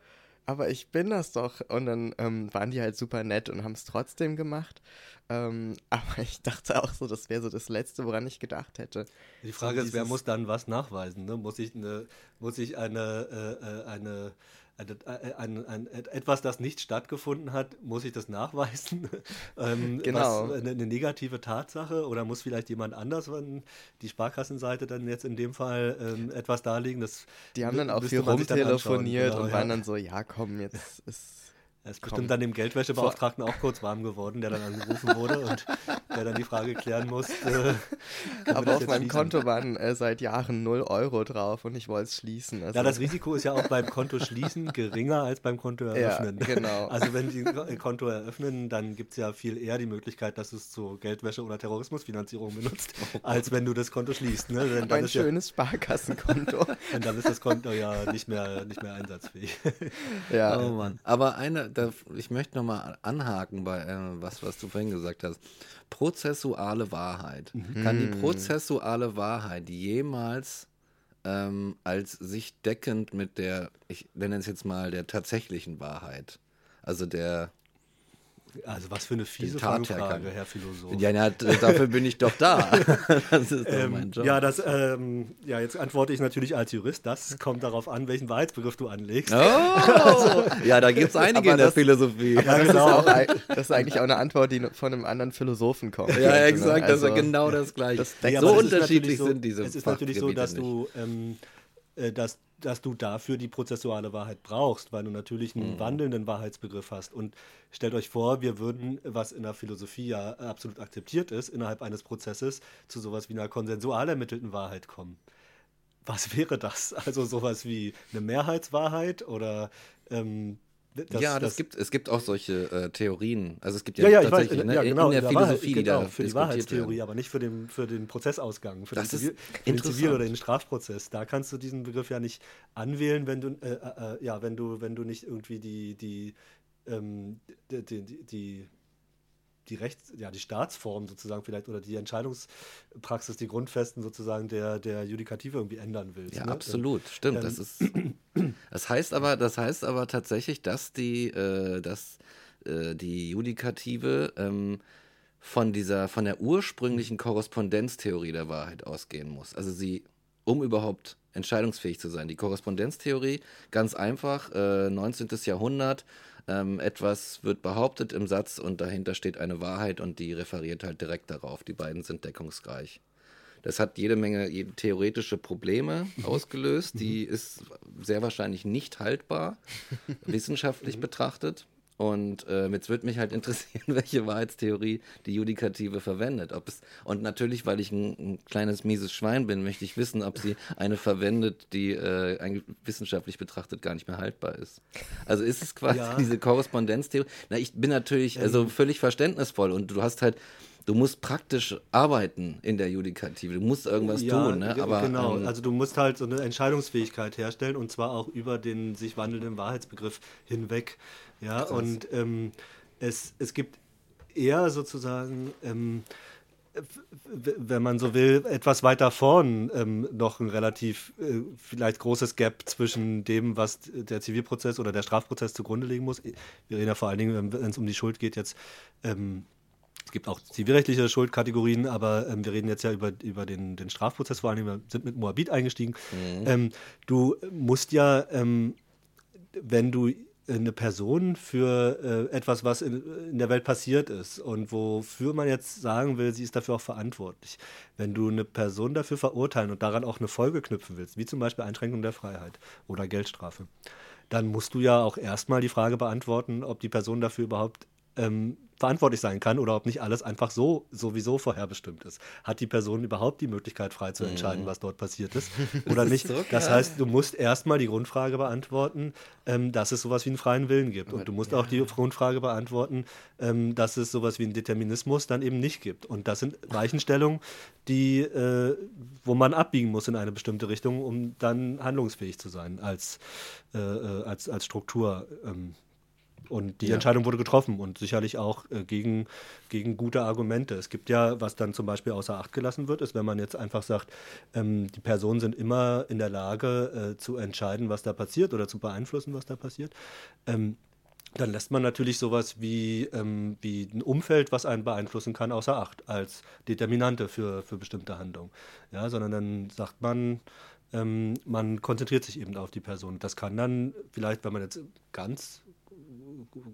aber ich bin das doch. Und dann ähm, waren die halt super nett und haben es trotzdem gemacht. Ähm, aber ich dachte auch so, das wäre so das Letzte, woran ich gedacht hätte. Die Frage so ist, wer muss dann was nachweisen? Ne? Muss ich eine, muss ich eine, äh, äh eine ein, ein, ein, etwas, das nicht stattgefunden hat, muss ich das nachweisen? ähm, genau. Was, eine, eine, negative Tatsache oder muss vielleicht jemand anders, die Sparkassenseite dann jetzt in dem Fall ähm, etwas darlegen? Das die haben dann auch viel rumtelefoniert genau, und waren ja. dann so, ja komm, jetzt ist er ist bestimmt dann dem Geldwäschebeauftragten auch kurz warm geworden, der dann angerufen wurde und der dann die Frage klären musste. Aber auf meinem Konto waren äh, seit Jahren 0 Euro drauf und ich wollte es schließen. Also ja, das Risiko ist ja auch beim Konto schließen geringer als beim Konto eröffnen. Ja, genau. Also wenn Sie ein Konto eröffnen, dann gibt es ja viel eher die Möglichkeit, dass es zur Geldwäsche oder Terrorismusfinanzierung benutzt, als wenn du das Konto schließt. Ne? Denn ein schönes ja, Sparkassenkonto. Und dann ist das Konto ja nicht mehr, nicht mehr einsatzfähig. Ja. Oh Mann. Aber eine da, ich möchte nochmal anhaken bei äh, was, was du vorhin gesagt hast. Prozessuale Wahrheit. Mhm. Kann die hm. prozessuale Wahrheit jemals ähm, als sich deckend mit der, ich nenne es jetzt mal, der tatsächlichen Wahrheit, also der Also was für eine fiese. Fangfrage, Herr Philosoph. Ja, ja, d- dafür bin ich doch da. Das ist doch Ähm, mein Job. ja, das, ähm, ja, jetzt antworte ich natürlich als Jurist. Das kommt darauf an, welchen Wahrheitsbegriff du anlegst. Oh, ja, da gibt es einige Aber in der das- Philosophie. Aber das, genau. ist auch, ein- das ist eigentlich auch eine Antwort, die von einem anderen Philosophen kommt. Ja, ne? exakt, das ist Also, genau das Gleiche. das aber so unterschiedlich so, sind diese Es ist natürlich so, dass nicht. du, ähm, äh, dass, dass du dafür die prozessuale Wahrheit brauchst, weil du natürlich Mhm. einen wandelnden Wahrheitsbegriff hast. Und stellt euch vor, wir würden, was in der Philosophie ja absolut akzeptiert ist, innerhalb eines Prozesses zu sowas wie einer konsensual ermittelten Wahrheit kommen. Was wäre das? Also sowas wie eine Mehrheitswahrheit oder ähm, ja, das, gibt, es gibt auch solche äh, Theorien. Also es gibt ja, ja, ja, ich weiß, tatsächlich ne, ja, genau, in der Wahrheit- Philosophie, die genau, da für die Wahrheitstheorie, aber nicht für den, für den Prozessausgang, für Das den, ist Zivil, für den Zivil- oder den Strafprozess. Da kannst du diesen Begriff ja nicht anwählen, wenn du, äh, äh, äh, ja, wenn du, wenn du nicht irgendwie die, die, ähm, die, die, die, die Rechts, ja, die Staatsform sozusagen vielleicht oder die Entscheidungspraxis, die Grundfesten sozusagen der, der Judikative irgendwie ändern willst. Ja, ne? absolut, stimmt. ähm, das ist. Das heißt aber, das heißt aber tatsächlich, dass die, äh, dass äh, die Judikative ähm, von dieser, von der ursprünglichen Korrespondenztheorie der Wahrheit ausgehen muss. Also sie, um überhaupt entscheidungsfähig zu sein. Die Korrespondenztheorie, ganz einfach, äh, 19. Jahrhundert, ähm, etwas wird behauptet im Satz und dahinter steht eine Wahrheit und die referiert halt direkt darauf. Die beiden sind deckungsgleich. Das hat jede Menge theoretische Probleme ausgelöst. Die ist sehr wahrscheinlich nicht haltbar, wissenschaftlich betrachtet. Und äh, jetzt würde mich halt interessieren, welche Wahrheitstheorie die Judikative verwendet. Ob es, und natürlich, weil ich ein, ein kleines mieses Schwein bin, möchte ich wissen, ob sie eine verwendet, die äh, eigentlich wissenschaftlich betrachtet gar nicht mehr haltbar ist. Also ist es quasi Ja. diese Korrespondenztheorie. Na, ich bin natürlich also völlig verständnisvoll und du hast halt, du musst praktisch arbeiten in der Judikative. Du musst irgendwas tun, ne? Aber genau. ähm, also du musst halt so eine Entscheidungsfähigkeit herstellen und zwar auch über den sich wandelnden Wahrheitsbegriff hinweg. Ja, und ähm, es, es gibt eher sozusagen, ähm, wenn man so will, etwas weiter vorn ähm, noch ein relativ äh, vielleicht großes Gap zwischen dem, was der Zivilprozess oder der Strafprozess zugrunde legen muss. Wir reden ja vor allen Dingen, wenn es um die Schuld geht, jetzt ähm, es gibt auch zivilrechtliche Schuldkategorien, aber ähm, wir reden jetzt ja über, über den, den Strafprozess vor allem, wir sind mit Moabit eingestiegen. Ähm, du musst ja, ähm, wenn du eine Person für äh, etwas, was in, in der Welt passiert ist und wofür man jetzt sagen will, sie ist dafür auch verantwortlich. Wenn du eine Person dafür verurteilen und daran auch eine Folge knüpfen willst, wie zum Beispiel Einschränkung der Freiheit oder Geldstrafe, dann musst du ja auch erstmal die Frage beantworten, ob die Person dafür überhaupt ähm, verantwortlich sein kann oder ob nicht alles einfach so sowieso vorherbestimmt ist. Hat die Person überhaupt die Möglichkeit, frei zu entscheiden, was dort passiert ist oder nicht? so das heißt, du musst erstmal die Grundfrage beantworten, ähm, dass es sowas wie einen freien Willen gibt. Und du musst auch die Grundfrage beantworten, ähm, dass es sowas wie einen Determinismus dann eben nicht gibt. Und das sind Weichenstellungen, die, äh, wo man abbiegen muss in eine bestimmte Richtung, um dann handlungsfähig zu sein als, äh, äh, als, als Struktur. Ähm, und die Ja. Entscheidung wurde getroffen und sicherlich auch äh, gegen, gegen gute Argumente. Es gibt ja, was dann zum Beispiel außer Acht gelassen wird, ist, wenn man jetzt einfach sagt, ähm, die Personen sind immer in der Lage äh, zu entscheiden, was da passiert oder zu beeinflussen, was da passiert. Ähm, dann lässt man natürlich sowas wie, ähm, wie ein Umfeld, was einen beeinflussen kann, außer Acht als Determinante für, für bestimmte Handlungen. Ja, sondern dann sagt man, ähm, man konzentriert sich eben auf die Person. Das kann dann vielleicht, wenn man jetzt ganz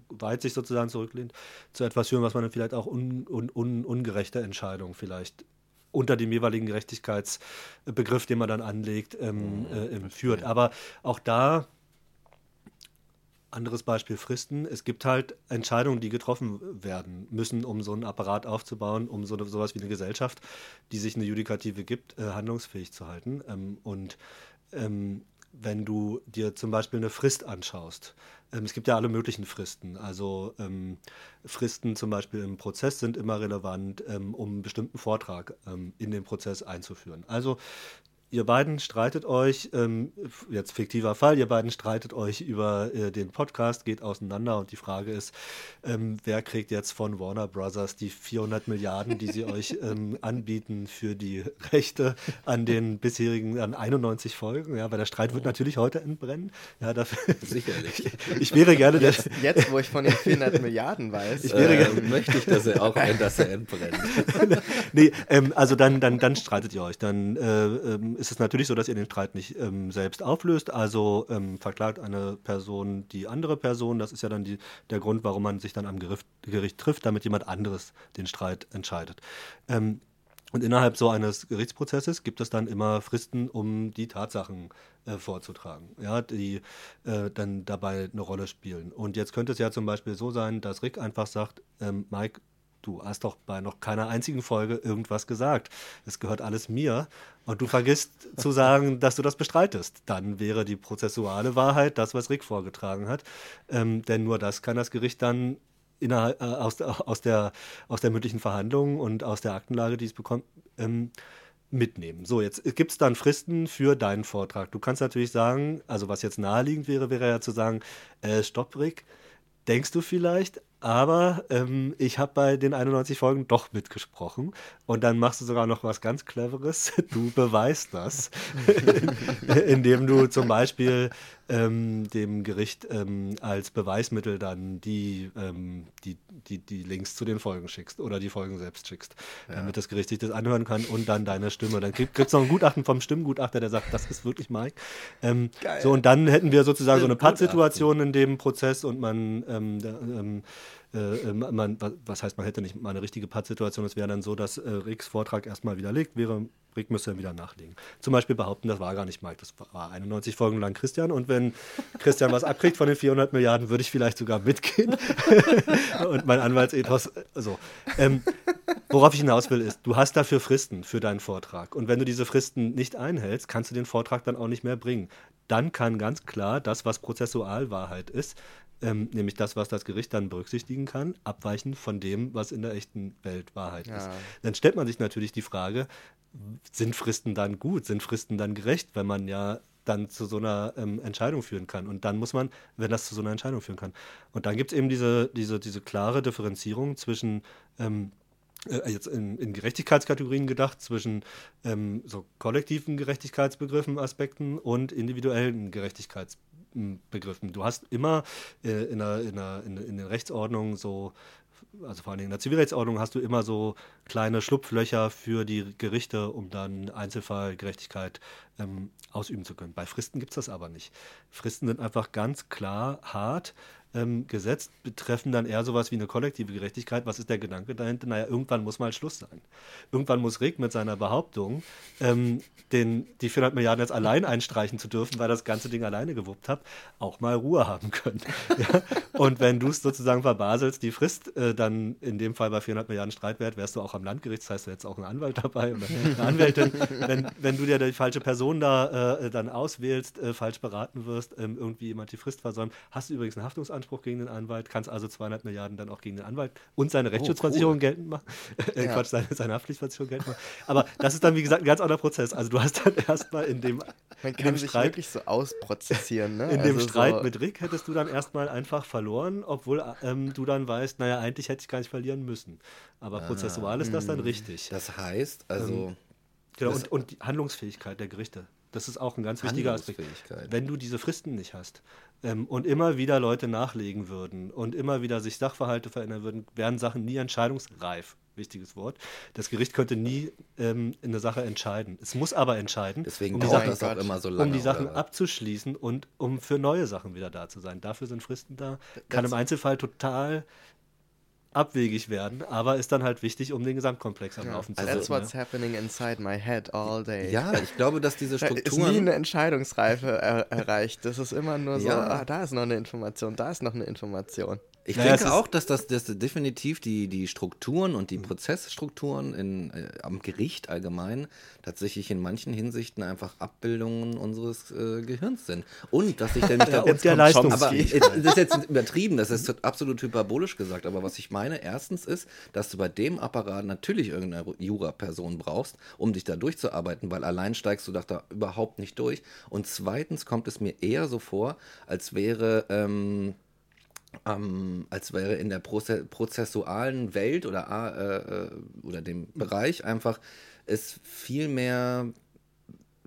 weit sich sozusagen zurücklehnt, zu etwas führen, was man dann vielleicht auch un, un, un, ungerechte Entscheidungen vielleicht unter dem jeweiligen Gerechtigkeitsbegriff, den man dann anlegt, ähm, äh, ähm, führt. Aber auch da anderes Beispiel Fristen. Es gibt halt Entscheidungen, die getroffen werden müssen, um so einen Apparat aufzubauen, um so eine, sowas wie eine Gesellschaft, die sich eine Judikative gibt, äh, handlungsfähig zu halten. Ähm, und ähm, wenn du dir zum Beispiel eine Frist anschaust, ähm, es gibt ja alle möglichen Fristen. Also ähm, Fristen zum Beispiel im Prozess sind immer relevant, ähm, um einen bestimmten Vortrag ähm, in den Prozess einzuführen. Also ihr beiden streitet euch, ähm, jetzt fiktiver Fall, ihr beiden streitet euch über äh, den Podcast, geht auseinander und die Frage ist, ähm, wer kriegt jetzt von Warner Brothers die 400 Milliarden, die sie euch ähm, anbieten für die Rechte an den bisherigen, an 91 Folgen, ja, weil der Streit wird natürlich heute entbrennen. Ja, dafür, Sicherlich. ich wäre gerne der, Jetzt, jetzt, wo ich von den 400 Milliarden weiß. Ich wäre gerne- möchte ich, dass er auch, dass er entbrennt. nee, ähm, also dann, dann, dann streitet ihr euch. Dann äh, ähm, ist es natürlich so, dass ihr den Streit nicht ähm, selbst auflöst. Also ähm, verklagt eine Person die andere Person. Das ist ja dann die, der Grund, warum man sich dann am Gericht, Gericht trifft, damit jemand anderes den Streit entscheidet. Ähm, und innerhalb so eines Gerichtsprozesses gibt es dann immer Fristen, um die Tatsachen äh, vorzutragen, ja, die äh, dann dabei eine Rolle spielen. Und jetzt könnte es ja zum Beispiel so sein, dass Rick einfach sagt, ähm, Mike, du hast doch bei noch keiner einzigen Folge irgendwas gesagt. Es gehört alles mir. Und du vergisst zu sagen, dass du das bestreitest. Dann wäre die prozessuale Wahrheit das, was Rick vorgetragen hat. Ähm, denn nur das kann das Gericht dann innerhalb, äh, aus, der- aus, der, aus der mündlichen Verhandlung und aus der Aktenlage, die es bekommt, ähm, mitnehmen. So, jetzt gibt es dann Fristen für deinen Vortrag. Du kannst natürlich sagen, also was jetzt naheliegend wäre, wäre ja zu sagen, äh, stopp, Rick, denkst du vielleicht, aber ähm, ich habe bei den 91 Folgen doch mitgesprochen und dann machst du sogar noch was ganz Cleveres. Du beweist das, indem du zum Beispiel ähm, dem Gericht ähm, als Beweismittel dann die, ähm, die, die, die Links zu den Folgen schickst oder die Folgen selbst schickst, damit das Gericht sich das anhören kann und dann deine Stimme. Dann krieg, kriegst du noch ein Gutachten vom Stimmgutachter, der sagt, das ist wirklich Mike. Ähm, so, und dann hätten wir sozusagen so eine. Pattsituation in dem Prozess und man, ähm, da, äh, man, wa- was heißt, man hätte nicht mal eine richtige Pattsituation, es wäre dann so, dass äh, Ricks Vortrag erstmal widerlegt wäre, Rick müsste dann wieder nachlegen. Zum Beispiel behaupten, das war gar nicht Mike, das war 91 Folgen lang Christian und wenn Christian was abkriegt von den 400 Milliarden, würde ich vielleicht sogar mitgehen und mein Anwaltsethos, äh, so. Ähm, Worauf ich hinaus will, ist, du hast dafür Fristen für deinen Vortrag. Und wenn du diese Fristen nicht einhältst, kannst du den Vortrag dann auch nicht mehr bringen. Dann kann ganz klar das, was Prozessualwahrheit ist, ähm, nämlich das, was das Gericht dann berücksichtigen kann, abweichen von dem, was in der echten Welt Wahrheit ist. Ja. Dann stellt man sich natürlich die Frage, sind Fristen dann gut, sind Fristen dann gerecht, wenn man ja dann zu so einer ähm, Entscheidung führen kann. Und dann muss man, wenn das zu so einer Entscheidung führen kann. Und dann gibt es eben diese, diese, diese klare Differenzierung zwischen ähm, äh, jetzt in, in Gerechtigkeitskategorien gedacht, zwischen ähm, so kollektiven Gerechtigkeitsbegriffen, Aspekten und individuellen Gerechtigkeitsbegriffen. Du hast immer äh, in, der, in, der, in, in den Rechtsordnungen so also vor allem in der Zivilrechtsordnung hast du immer so kleine Schlupflöcher für die Gerichte, um dann Einzelfallgerechtigkeit ähm, ausüben zu können. Bei Fristen gibt es das aber nicht. Fristen sind einfach ganz klar hart ähm, gesetzt, betreffen dann eher sowas wie eine kollektive Gerechtigkeit. Was ist der Gedanke dahinter? Naja, irgendwann muss mal Schluss sein. Irgendwann muss Rick mit seiner Behauptung, ähm, den, die 400 Milliarden jetzt allein einstreichen zu dürfen, weil das ganze Ding alleine gewuppt hat, auch mal Ruhe haben können. ja? Und wenn du es sozusagen verbaselst, die Frist äh, dann in dem Fall bei 400 Milliarden Streitwert, wärst du auch am Landgericht, das heißt, du hättest auch einen Anwalt dabei oder eine Anwältin. wenn, wenn du dir die falsche Person da äh, dann auswählst, äh, falsch beraten wirst, ähm, irgendwie jemand die Frist versäumt, hast du übrigens einen Haftungsanspruch gegen den Anwalt, kannst also 200 Milliarden dann auch gegen den Anwalt und seine Rechtsschutzversicherung geltend machen. Äh, Ja. Quatsch, seine, seine Haftpflichtversicherung geltend machen. Aber das ist dann, wie gesagt, ein ganz anderer Prozess. Also du hast dann erstmal in dem, Man in kann dem sich Streit wirklich so ausprozessieren, ne? in dem Also Streit so, mit Rick hättest du dann erstmal einfach verloren, obwohl ähm, du dann weißt, naja, eigentlich hätte ich gar nicht verlieren müssen. Aber prozessual ist das dann richtig. Das heißt, also Genau, und, und die Handlungsfähigkeit der Gerichte. Das ist auch ein ganz wichtiger Aspekt. Wenn du diese Fristen nicht hast ähm, und immer wieder Leute nachlegen würden und immer wieder sich Sachverhalte verändern würden, wären Sachen nie entscheidungsreif. Wichtiges Wort. Das Gericht könnte nie ähm, in eine Sache entscheiden. Es muss aber entscheiden, deswegen um die Sachen- das auch Gott. immer so lange. um die Sachen oder abzuschließen und um für neue Sachen wieder da zu sein. Dafür sind Fristen da. Kann Das- im Einzelfall total abwegig werden, aber ist dann halt wichtig, um den Gesamtkomplex am ja, Laufen zu that's halten. what's ja. happening inside my head all day. Ja, ich glaube, dass diese Da ist nie Strukturen. eine Entscheidungsreife er erreicht. Das ist immer nur so, Ja. ah, da ist noch eine Information, da ist noch eine Information. Ich Naja, denke auch, dass das, das definitiv die, die Strukturen und die Prozessstrukturen in, äh, am Gericht allgemein tatsächlich in manchen Hinsichten einfach Abbildungen unseres äh, Gehirns sind. Und dass ich nämlich Ja, da, und der aber Leistungsfähigkeit. jetzt- das ist jetzt übertrieben, das ist absolut hyperbolisch gesagt, aber was ich meine, erstens ist, dass du bei dem Apparat natürlich irgendeine Jura-Person brauchst, um dich da durchzuarbeiten, weil allein steigst du da überhaupt nicht durch. Und zweitens kommt es mir eher so vor, als wäre ähm, ähm, als wäre in der Proze prozessualen Welt oder, äh, äh, oder dem Bereich einfach es viel mehr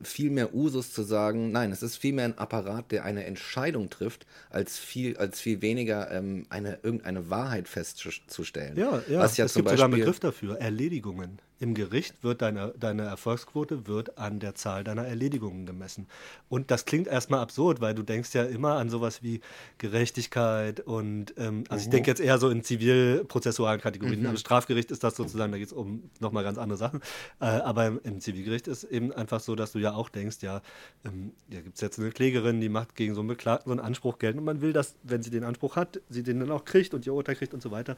viel mehr Usus zu sagen, nein, es ist viel mehr ein Apparat, der eine Entscheidung trifft, als viel, als viel weniger ähm, eine, irgendeine Wahrheit festzustellen. Ja, ja. Was ja es zum gibt sogar einen Beispiel, Begriff dafür, Erledigungen. Im Gericht wird deine, deine Erfolgsquote wird an der Zahl deiner Erledigungen gemessen. Und das klingt erstmal absurd, weil du denkst ja immer an sowas wie Gerechtigkeit und ähm, also ich denke jetzt eher so in zivilprozessualen Kategorien. Am Strafgericht ist das sozusagen, da geht es um nochmal ganz andere Sachen. Äh, aber im, im Zivilgericht ist eben einfach so, dass du ja auch denkst, ja, ähm, da gibt es jetzt eine Klägerin, die macht gegen so einen Beklagten so einen Anspruch geltend und man will, dass, wenn sie den Anspruch hat, sie den dann auch kriegt und ihr Urteil kriegt und so weiter.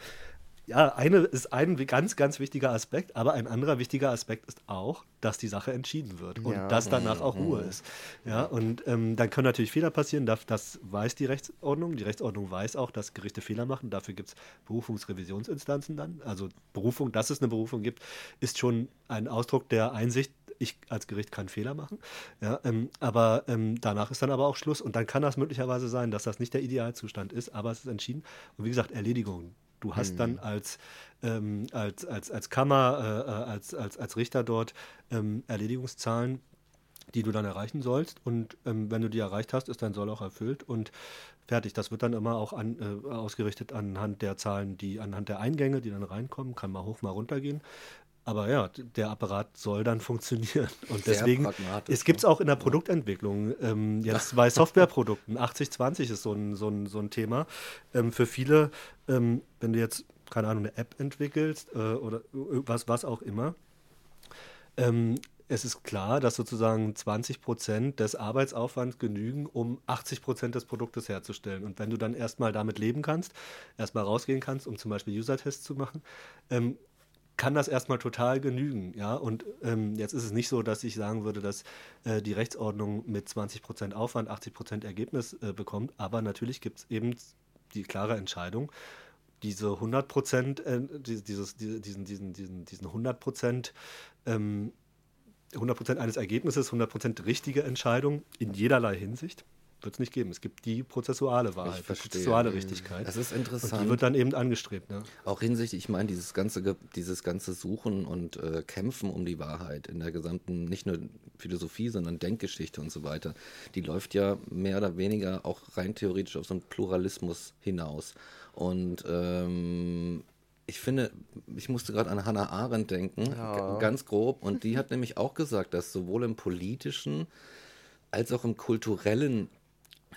Ja, eine ist ein ganz, ganz wichtiger Aspekt, aber ein anderer wichtiger Aspekt ist auch, dass die Sache entschieden wird und Ja. dass danach auch Ruhe ist. Ja, und ähm, dann können natürlich Fehler passieren, das, das weiß die Rechtsordnung. Die Rechtsordnung weiß auch, dass Gerichte Fehler machen. Dafür gibt es Berufungsrevisionsinstanzen dann. Also Berufung, dass es eine Berufung gibt, ist schon ein Ausdruck der Einsicht, ich als Gericht kann Fehler machen. Ja, ähm, aber ähm, danach ist dann aber auch Schluss. Und dann kann das möglicherweise sein, dass das nicht der Idealzustand ist, aber es ist entschieden. Und wie gesagt, Erledigung. Du hast dann als, ähm, als, als, als Kammer, äh, äh, als, als, als Richter dort ähm, Erledigungszahlen, die du dann erreichen sollst. Und ähm, wenn du die erreicht hast, ist dein Soll auch erfüllt und fertig. Das wird dann immer auch an, äh, ausgerichtet anhand der Zahlen, die anhand der Eingänge, die dann reinkommen, kann mal hoch, mal runter gehen. Aber ja, der Apparat soll dann funktionieren. Und Sehr deswegen, es gibt es auch in der Produktentwicklung. Ähm, jetzt bei Softwareprodukten, 80-20 ist so ein, so ein, so ein Thema. Ähm, für viele, ähm, wenn du jetzt, keine Ahnung, eine App entwickelst äh, oder was, was auch immer, ähm, es ist klar, dass sozusagen 20 Prozent des Arbeitsaufwands genügen, um 80 Prozent des Produktes herzustellen. Und wenn du dann erstmal damit leben kannst, erstmal rausgehen kannst, um zum Beispiel User-Tests zu machen, ähm, kann das erstmal total genügen, ja. Und ähm, jetzt ist es nicht so, dass ich sagen würde, dass äh, die Rechtsordnung mit 20% Aufwand 80% Ergebnis äh, bekommt, aber natürlich gibt es eben die klare Entscheidung, diese 100%, äh, die- dieses, diese, diesen, diesen, diesen, diesen 100%, ähm, 100% eines Ergebnisses, 100% richtige Entscheidung in jederlei Hinsicht wird es nicht geben. Es gibt die prozessuale Wahrheit, die prozessuale Richtigkeit. Das ist Und interessant. die wird dann eben angestrebt. Ne? Auch hinsichtlich, ich meine, dieses ganze, dieses ganze Suchen und äh, Kämpfen um die Wahrheit in der gesamten, nicht nur Philosophie, sondern Denkgeschichte und so weiter, die läuft ja mehr oder weniger auch rein theoretisch auf so einen Pluralismus hinaus. Und ähm, ich finde, ich musste gerade an Hannah Arendt denken, Ja. ganz grob, und die hat nämlich auch gesagt, dass sowohl im politischen als auch im kulturellen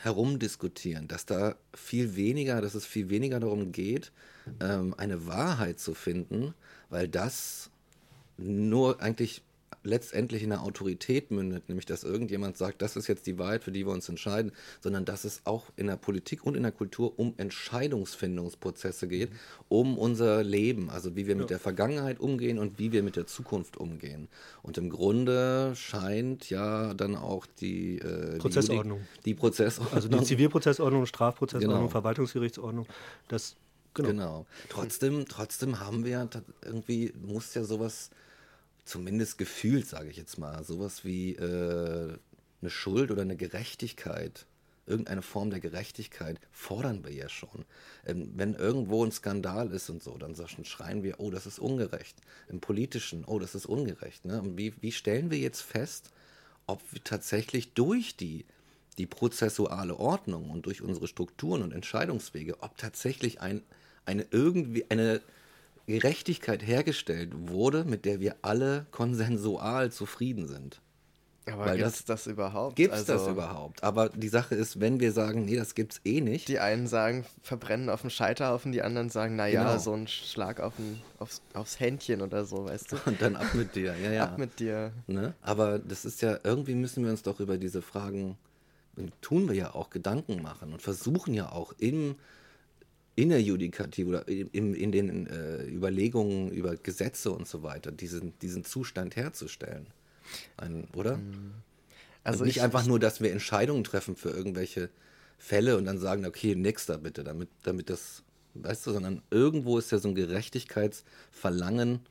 herumdiskutieren, dass da viel weniger, dass es viel weniger darum geht, ähm, eine Wahrheit zu finden, weil das nur eigentlich letztendlich in der Autorität mündet, nämlich dass irgendjemand sagt, das ist jetzt die Wahrheit, für die wir uns entscheiden, sondern dass es auch in der Politik und in der Kultur um Entscheidungsfindungsprozesse geht, um unser Leben, also wie wir mit der Vergangenheit umgehen und wie wir mit der Zukunft umgehen. Und im Grunde scheint ja dann auch die äh, Prozessordnung. Die, die Prozessordnung. Also die Zivilprozessordnung, Strafprozessordnung, Genau. Verwaltungsgerichtsordnung, das genau. Genau. Trotzdem, trotzdem haben wir irgendwie, muss ja sowas, zumindest gefühlt, sage ich jetzt mal, sowas wie äh, eine Schuld oder eine Gerechtigkeit, irgendeine Form der Gerechtigkeit fordern wir ja schon. Ähm, wenn irgendwo ein Skandal ist und so, dann schreien wir, oh, das ist ungerecht. Im Politischen, oh, das ist ungerecht. Ne? Und wie, wie stellen wir jetzt fest, ob wir tatsächlich durch die, die prozessuale Ordnung und durch unsere Strukturen und Entscheidungswege, ob tatsächlich ein, eine irgendwie eine Gerechtigkeit hergestellt wurde, mit der wir alle konsensual zufrieden sind. Aber Weil gibt's das- das, überhaupt? Gibt es Also, das überhaupt? Aber die Sache ist, wenn wir sagen, nee, das gibt's eh nicht, Die einen sagen, verbrennen auf dem Scheiterhaufen, die anderen sagen, naja, Genau. so ein Schlag auf den, aufs, aufs Händchen oder so, weißt du? und dann ab mit dir. Ja, ja. Ab mit dir. Ne? Aber das ist ja, irgendwie müssen wir uns doch über diese Fragen, tun wir ja auch Gedanken machen und versuchen ja auch im, in der Judikative oder in, in den äh, Überlegungen über Gesetze und so weiter, diesen, diesen Zustand herzustellen. Ein, oder? Mhm. Also nicht ich, einfach nur, dass wir Entscheidungen treffen für irgendwelche Fälle und dann sagen, okay, nächster bitte, damit, damit das, weißt du, sondern irgendwo ist ja so ein Gerechtigkeitsverlangen,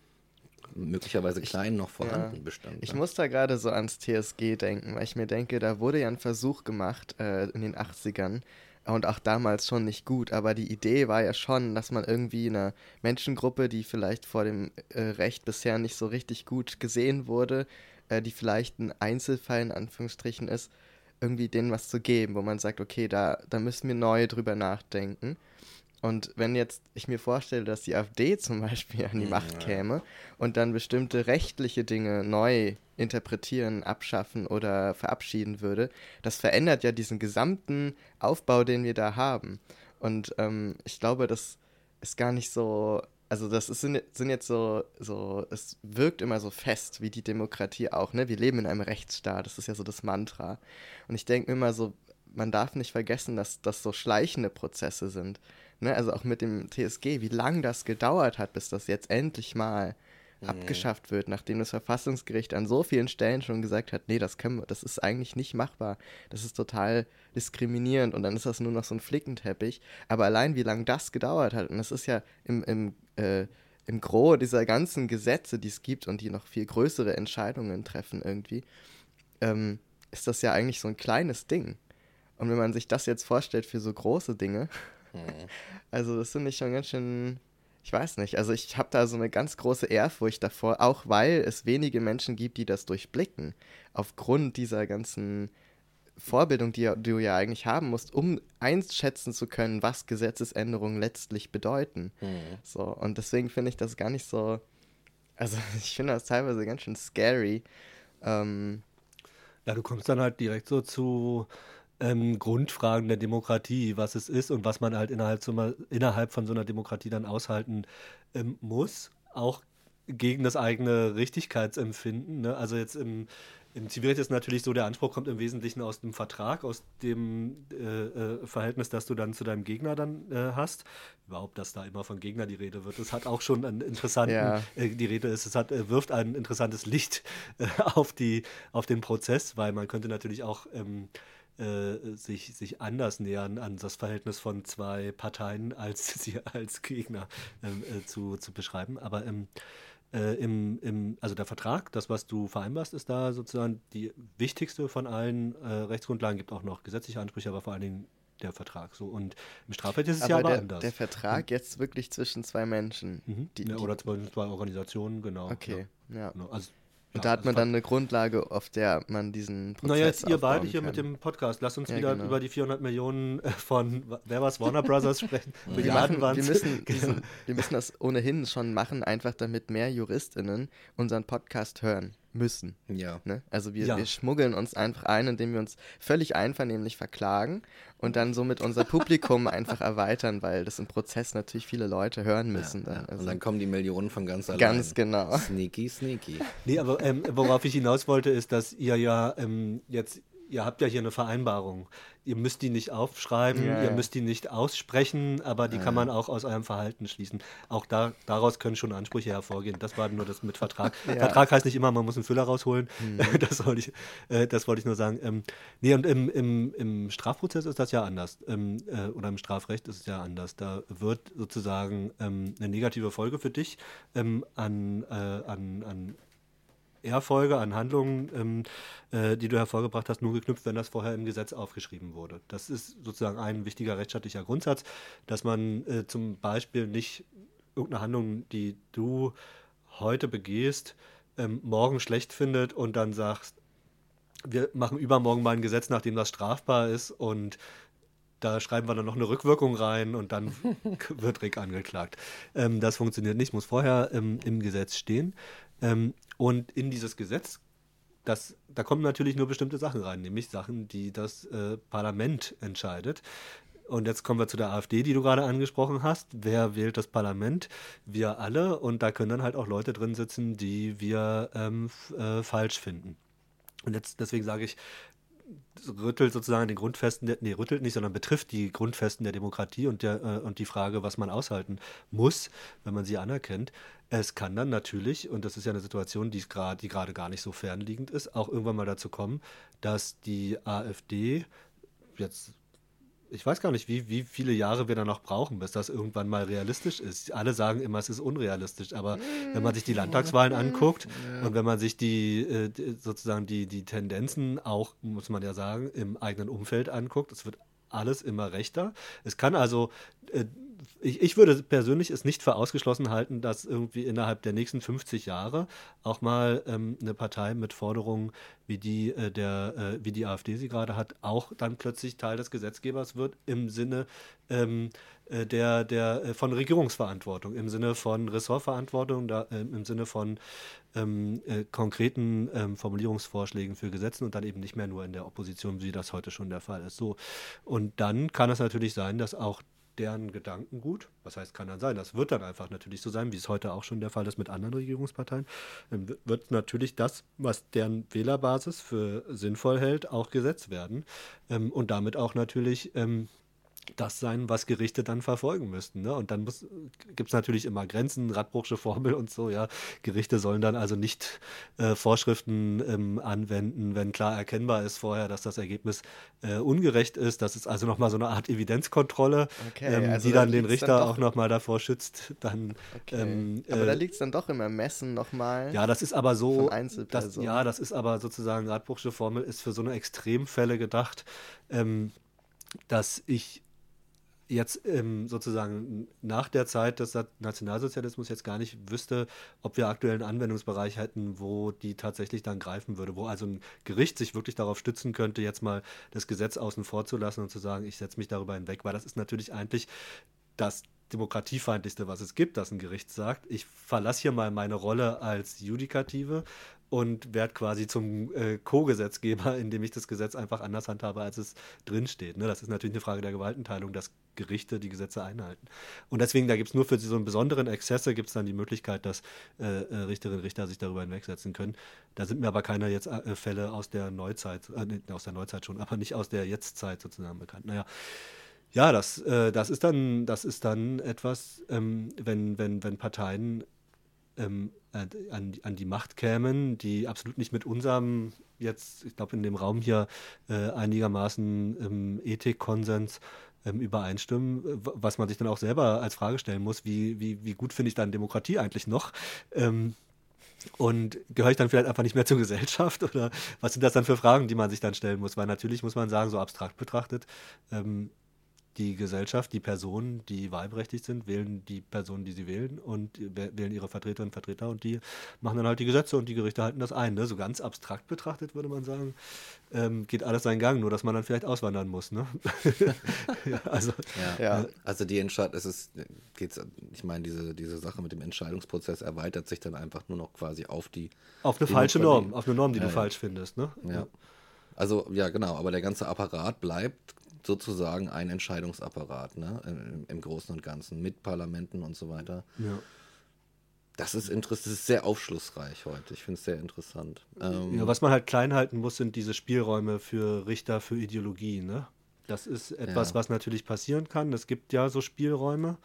möglicherweise klein noch vorhanden ja. bestand. Ich muss da gerade so ans TSG denken, weil ich mir denke, da wurde ja ein Versuch gemacht äh, in den 80ern und auch damals schon nicht gut, aber die Idee war ja schon, dass man irgendwie einer Menschengruppe, die vielleicht vor dem äh, Recht bisher nicht so richtig gut gesehen wurde, äh, die vielleicht ein Einzelfall in Anführungsstrichen ist, irgendwie denen was zu geben, wo man sagt, okay, da, da müssen wir neu drüber nachdenken. Und wenn jetzt ich mir vorstelle, dass die AfD zum Beispiel an die Macht käme und dann bestimmte rechtliche Dinge neu interpretieren, abschaffen oder verabschieden würde, das verändert ja diesen gesamten Aufbau, den wir da haben. Und ähm, ich glaube, das ist gar nicht so also das ist, sind, jetzt so, so, es wirkt immer so fest, wie die Demokratie auch, ne? Wir leben in einem Rechtsstaat, das ist ja so das Mantra. Und ich denke immer so, man darf nicht vergessen, dass das so schleichende Prozesse sind. Ne? Also auch mit dem TSG, wie lange das gedauert hat, bis das jetzt endlich mal mhm. abgeschafft wird, nachdem das Verfassungsgericht an so vielen Stellen schon gesagt hat, nee, das können wir, das ist eigentlich nicht machbar. Das ist total diskriminierend und dann ist das nur noch so ein Flickenteppich. Aber allein wie lange das gedauert hat, und das ist ja im, im, äh, im Gros dieser ganzen Gesetze, die es gibt und die noch viel größere Entscheidungen treffen irgendwie, ähm, ist das ja eigentlich so ein kleines Ding. Und wenn man sich das jetzt vorstellt für so große Dinge, also das finde ich schon ganz schön ich weiß nicht, also ich habe da so eine ganz große Ehrfurcht davor, auch weil es wenige Menschen gibt, die das durchblicken. Aufgrund dieser ganzen Vorbildung, die du ja eigentlich haben musst, um einschätzen zu können, was Gesetzesänderungen letztlich bedeuten. Mhm. So, und deswegen finde ich das gar nicht so. Also ich finde das teilweise ganz schön scary. Ähm, ja, du kommst dann halt direkt so zu ähm, Grundfragen der Demokratie, was es ist und was man halt innerhalb, so, innerhalb von so einer Demokratie dann aushalten ähm, muss, auch gegen das eigene Richtigkeitsempfinden. Ne? Also jetzt im, im Zivilrecht ist natürlich so, der Anspruch kommt im Wesentlichen aus dem Vertrag, aus dem äh, äh, Verhältnis, das du dann zu deinem Gegner dann äh, hast. Überhaupt, dass da immer von Gegner die Rede wird, das hat auch schon einen interessanten, ja. Äh, die Rede ist, es hat, äh, wirft ein interessantes Licht äh, auf, die, auf den Prozess, weil man könnte natürlich auch ähm, äh, sich, sich anders nähern an das Verhältnis von zwei Parteien, als sie als Gegner ähm, äh, zu, zu beschreiben. Aber ähm, äh, im, im, also der Vertrag, das, was du vereinbarst, ist da sozusagen die wichtigste von allen äh, Rechtsgrundlagen. Gibt auch noch gesetzliche Ansprüche, aber vor allen Dingen der Vertrag. So. Und im Strafrecht ist es aber ja aber der, anders. Der Vertrag mhm. jetzt wirklich zwischen zwei Menschen. Mhm. Die, ja, oder zwischen zwei Organisationen, genau. Okay, ja. ja. Genau. Also und da hat man dann eine Grundlage, auf der man diesen Prozess Naja, jetzt ihr beide hier kann. mit dem Podcast. Lasst uns ja, wieder genau. über die 400 Millionen äh, von, wer was, Warner Brothers sprechen. wir, machen, wir, müssen diesen, wir müssen das ohnehin schon machen, einfach damit mehr JuristInnen unseren Podcast hören müssen. Ja. Ne? Also wir, ja. wir schmuggeln uns einfach ein, indem wir uns völlig einvernehmlich verklagen und dann somit unser Publikum einfach erweitern, weil das im Prozess natürlich viele Leute hören müssen. Ja, dann. Also und dann kommen die Millionen von ganz allein. Ganz genau. Sneaky, sneaky. Nee, aber ähm, worauf ich hinaus wollte, ist, dass ihr ja ähm, jetzt ihr habt ja hier eine Vereinbarung. Ihr müsst die nicht aufschreiben, ja, ihr müsst die nicht aussprechen, aber die ja, kann man auch aus eurem Verhalten schließen. Auch da, daraus können schon Ansprüche hervorgehen. Das war nur das mit Vertrag. Vertrag heißt nicht immer, man muss einen Füller rausholen. Mhm. Das, wollte ich, äh, das wollte ich nur sagen. Ähm, nee, und im, im, im Strafprozess ist das ja anders. Ähm, äh, oder im Strafrecht ist es ja anders. Da wird sozusagen ähm, eine negative Folge für dich ähm, an, äh, an, an Erfolge an Handlungen, ähm, äh, die du hervorgebracht hast, nur geknüpft, wenn das vorher im Gesetz aufgeschrieben wurde. Das ist sozusagen ein wichtiger rechtsstaatlicher Grundsatz, dass man äh, zum Beispiel nicht irgendeine Handlung, die du heute begehst, ähm, morgen schlecht findet und dann sagst, wir machen übermorgen mal ein Gesetz, nachdem das strafbar ist und da schreiben wir dann noch eine Rückwirkung rein und dann wird Rick angeklagt. Ähm, das funktioniert nicht, muss vorher ähm, im Gesetz stehen. Ähm, und in dieses Gesetz, das, da kommen natürlich nur bestimmte Sachen rein, nämlich Sachen, die das äh, Parlament entscheidet. Und jetzt kommen wir zu der AfD, die du gerade angesprochen hast. Wer wählt das Parlament? Wir alle. Und da können dann halt auch Leute drin sitzen, die wir ähm, äh, falsch finden. Und jetzt deswegen sage ich, rüttelt sozusagen den Grundfesten, der, nee, rüttelt nicht, sondern betrifft die Grundfesten der Demokratie und, der, äh, und die Frage, was man aushalten muss, wenn man sie anerkennt. Es kann dann natürlich, und das ist ja eine Situation, die gerade die gar nicht so fernliegend ist, auch irgendwann mal dazu kommen, dass die AfD jetzt ich weiß gar nicht, wie, wie viele Jahre wir da noch brauchen, bis das irgendwann mal realistisch ist. Alle sagen immer, es ist unrealistisch, aber wenn man sich die Landtagswahlen anguckt und wenn man sich die, äh, sozusagen die, die Tendenzen auch, muss man ja sagen, im eigenen Umfeld anguckt, es wird alles immer rechter. Es kann also äh, ich, ich würde persönlich es nicht für ausgeschlossen halten, dass irgendwie innerhalb der nächsten 50 Jahre auch mal ähm, eine Partei mit Forderungen wie die äh, der äh, wie die AfD sie gerade hat, auch dann plötzlich Teil des Gesetzgebers wird im Sinne ähm, äh, der der äh, von Regierungsverantwortung, im Sinne von Ressortverantwortung, da, äh, im Sinne von ähm, äh, konkreten ähm, Formulierungsvorschlägen für Gesetzen und dann eben nicht mehr nur in der Opposition, wie das heute schon der Fall ist. So und dann kann es natürlich sein, dass auch deren Gedankengut. Was heißt, kann dann sein. Das wird dann einfach natürlich so sein, wie es heute auch schon der Fall ist mit anderen Regierungsparteien. Dann wird natürlich das, was deren Wählerbasis für sinnvoll hält, auch gesetzt werden. Ähm, und damit auch natürlich ähm, das sein, was Gerichte dann verfolgen müssten. Ne? Und dann gibt es natürlich immer Grenzen, Radbruchsche Formel und so, ja. Gerichte sollen dann also nicht äh, Vorschriften ähm, anwenden, wenn klar erkennbar ist vorher, dass das Ergebnis äh, ungerecht ist. Das ist also nochmal so eine Art Evidenzkontrolle, okay, ähm, also die dann den Richter dann auch nochmal davor schützt. Dann, okay. ähm, aber äh, da liegt es dann doch im Ermessen nochmal. Ja, das ist aber so, das, ja, das ist aber sozusagen, Radbruchsche Formel ist für so eine Extremfälle gedacht, ähm, dass ich jetzt ähm, sozusagen nach der Zeit des Nationalsozialismus jetzt gar nicht wüsste, ob wir aktuell einen Anwendungsbereich hätten, wo die tatsächlich dann greifen würde, wo also ein Gericht sich wirklich darauf stützen könnte, jetzt mal das Gesetz außen vor zu lassen und zu sagen, ich setze mich darüber hinweg, weil das ist natürlich eigentlich das demokratiefeindlichste, was es gibt, dass ein Gericht sagt, ich verlasse hier mal meine Rolle als Judikative und werde quasi zum äh, Co-Gesetzgeber, indem ich das Gesetz einfach anders handhabe, als es drinsteht. Ne? Das ist natürlich eine Frage der Gewaltenteilung, dass Gerichte die Gesetze einhalten. Und deswegen, da gibt es nur für so einen besonderen Exzesse, gibt es dann die Möglichkeit, dass äh, äh, Richterinnen und Richter sich darüber hinwegsetzen können. Da sind mir aber keine jetzt äh, Fälle aus der Neuzeit, äh, aus der Neuzeit schon, aber nicht aus der Jetztzeit sozusagen bekannt. Naja, ja, das, äh, das, ist dann, das ist dann etwas, ähm, wenn, wenn, wenn Parteien ähm, an, an, die Macht kämen, die absolut nicht mit unserem jetzt, ich glaube, in dem Raum hier äh, einigermaßen ähm, Ethikkonsens ähm, übereinstimmen, was man sich dann auch selber als Frage stellen muss, wie, wie, wie gut finde ich dann Demokratie eigentlich noch? Ähm, und gehöre ich dann vielleicht einfach nicht mehr zur Gesellschaft? Oder was sind das dann für Fragen, die man sich dann stellen muss? Weil natürlich muss man sagen, so abstrakt betrachtet, ähm, die Gesellschaft, die Personen, die wahlberechtigt sind, wählen die Personen, die sie wählen und wählen ihre Vertreterinnen und Vertreter und die machen dann halt die Gesetze und die Gerichte halten das ein. Ne? So ganz abstrakt betrachtet würde man sagen, ähm, geht alles seinen Gang, nur dass man dann vielleicht auswandern muss. Ne? ja, also, ja. ja. also die Entscheidung, es ist, geht's, ich meine, diese, diese Sache mit dem Entscheidungsprozess erweitert sich dann einfach nur noch quasi auf die. Auf eine falsche Norm, auf eine Norm, die ja, du falsch findest. Ne? Ja. Also ja, genau, aber der ganze Apparat bleibt sozusagen ein Entscheidungsapparat ne? Im, Im, Großen und Ganzen mit Parlamenten und so weiter. Ja. Das ist interessant, das ist sehr aufschlussreich heute. Ich finde es sehr interessant. Ähm, ja, was man halt klein halten muss, sind diese Spielräume für Richter, für Ideologie. Ne? Das ist etwas, ja. was natürlich passieren kann. Es gibt ja so Spielräume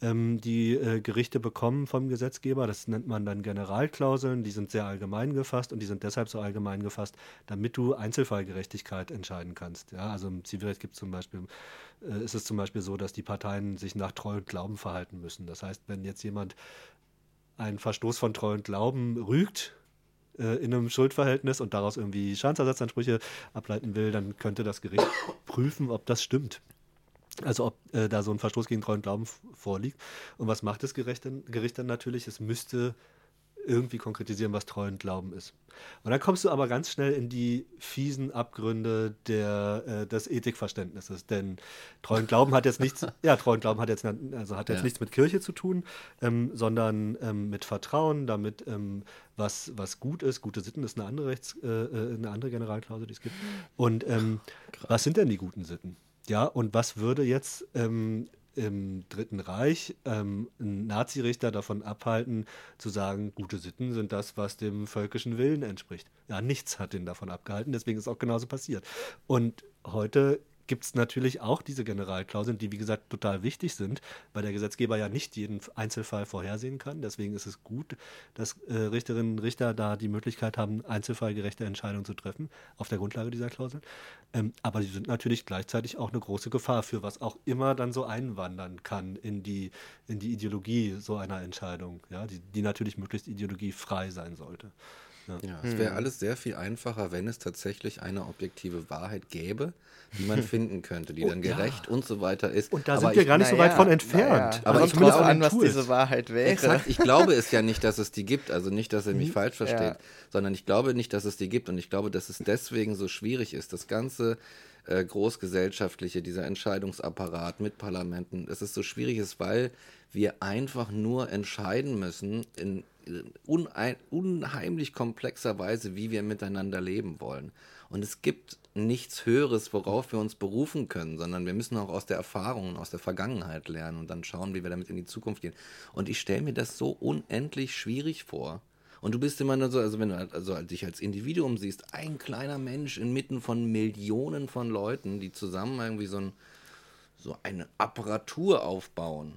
ähm, die äh, Gerichte bekommen vom Gesetzgeber. Das nennt man dann Generalklauseln. Die sind sehr allgemein gefasst und die sind deshalb so allgemein gefasst, damit du Einzelfallgerechtigkeit entscheiden kannst. Ja, also im Zivilrecht gibt zum Beispiel, äh, ist es zum Beispiel so, dass die Parteien sich nach Treu und Glauben verhalten müssen. Das heißt, wenn jetzt jemand einen Verstoß von Treu und Glauben rügt, äh, in einem Schuldverhältnis und daraus irgendwie Schadensersatzansprüche ableiten will, dann könnte das Gericht prüfen, ob das stimmt. Also ob äh, da so ein Verstoß gegen treuen Glauben vorliegt. Und was macht das Gericht dann, Gericht dann natürlich? Es müsste irgendwie konkretisieren, was treuen Glauben ist. Und dann kommst du aber ganz schnell in die fiesen Abgründe der, äh, des Ethikverständnisses. Denn treuen Glauben hat jetzt nichts, ja, treuen Glauben hat jetzt, also hat jetzt ja. nichts mit Kirche zu tun, ähm, sondern ähm, mit Vertrauen, damit ähm, was, was gut ist. Gute Sitten ist eine andere Rechts, äh, äh eine andere Generalklausel, die es gibt. Und ähm, was sind denn die guten Sitten? Ja, und was würde jetzt ähm, im Dritten Reich ähm, einen Nazirichter davon abhalten, zu sagen, gute Sitten sind das, was dem völkischen Willen entspricht. Ja, nichts hat ihn davon abgehalten, deswegen ist auch genauso passiert. Und heute gibt es natürlich auch diese Generalklauseln, die wie gesagt total wichtig sind, weil der Gesetzgeber ja nicht jeden Einzelfall vorhersehen kann. Deswegen ist es gut, dass äh, Richterinnen und Richter da die Möglichkeit haben, einzelfallgerechte Entscheidungen zu treffen auf der Grundlage dieser Klauseln. Ähm, aber sie sind natürlich gleichzeitig auch eine große Gefahr für was auch immer dann so einwandern kann in die, in die Ideologie so einer Entscheidung, ja, die, die natürlich möglichst ideologiefrei sein sollte. Ja, ja es wäre hm. alles sehr viel einfacher, wenn es tatsächlich eine objektive Wahrheit gäbe, die man finden könnte, die oh, dann gerecht ja. und so weiter ist. Und da aber sind wir ich, gar nicht so weit ja, von entfernt. Aber ich glaube an, was diese Wahrheit wäre. Exakt, ich glaube es ja nicht, dass es die gibt. Also nicht, dass er mich falsch versteht, sondern ich glaube nicht, dass es die gibt. Und ich glaube, dass es deswegen so schwierig ist. Das ganze äh, großgesellschaftliche, dieser Entscheidungsapparat mit Parlamenten, dass es so schwierig ist, weil wir einfach nur entscheiden müssen in unheimlich komplexer Weise, wie wir miteinander leben wollen. Und es gibt nichts Höheres, worauf wir uns berufen können, sondern wir müssen auch aus der Erfahrung und aus der Vergangenheit lernen und dann schauen, wie wir damit in die Zukunft gehen. Und ich stelle mir das so unendlich schwierig vor. Und du bist immer nur so, also wenn du also dich als Individuum siehst, ein kleiner Mensch inmitten von Millionen von Leuten, die zusammen irgendwie so, ein, so eine Apparatur aufbauen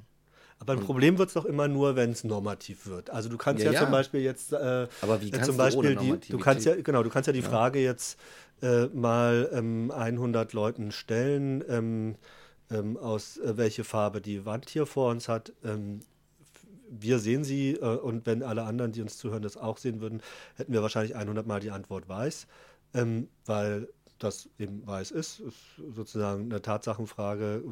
aber ein Problem wird es doch immer nur, wenn es normativ wird. Also du kannst ja, ja, ja. zum Beispiel jetzt, äh, aber wie kannst zum Beispiel du, die, du kannst ja genau, du kannst ja die. Frage jetzt äh, mal ähm, 100 Leuten stellen, ähm, ähm, aus äh, welche Farbe die Wand hier vor uns hat. Ähm, wir sehen sie äh, und wenn alle anderen, die uns zuhören, das auch sehen würden, hätten wir wahrscheinlich 100 Mal die Antwort weiß, ähm, weil das eben weiß ist, ist sozusagen eine Tatsachenfrage,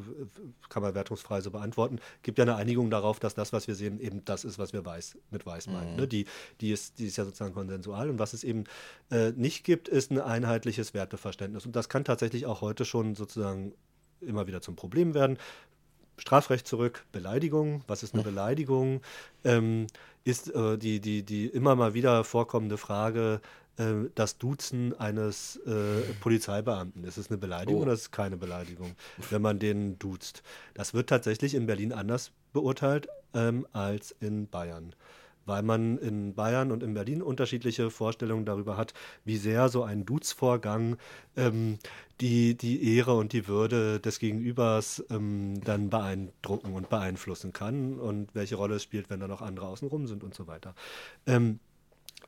kann man wertungsfrei so beantworten. Gibt ja eine Einigung darauf, dass das, was wir sehen, eben das ist, was wir weiß, mit weiß meinen. Mhm. Ne? Die, die, ist, die ist ja sozusagen konsensual. Und was es eben äh, nicht gibt, ist ein einheitliches Werteverständnis. Und das kann tatsächlich auch heute schon sozusagen immer wieder zum Problem werden. Strafrecht zurück, Beleidigung, was ist eine Beleidigung? Ähm, ist äh, die, die, die immer mal wieder vorkommende Frage, äh, das Duzen eines äh, Polizeibeamten. Ist es eine Beleidigung oh. oder ist es keine Beleidigung, wenn man den duzt? Das wird tatsächlich in Berlin anders beurteilt ähm, als in Bayern weil man in Bayern und in Berlin unterschiedliche Vorstellungen darüber hat, wie sehr so ein Duzvorgang ähm, die, die Ehre und die Würde des Gegenübers ähm, dann beeindrucken und beeinflussen kann und welche Rolle es spielt, wenn da noch andere außenrum sind und so weiter. Ähm,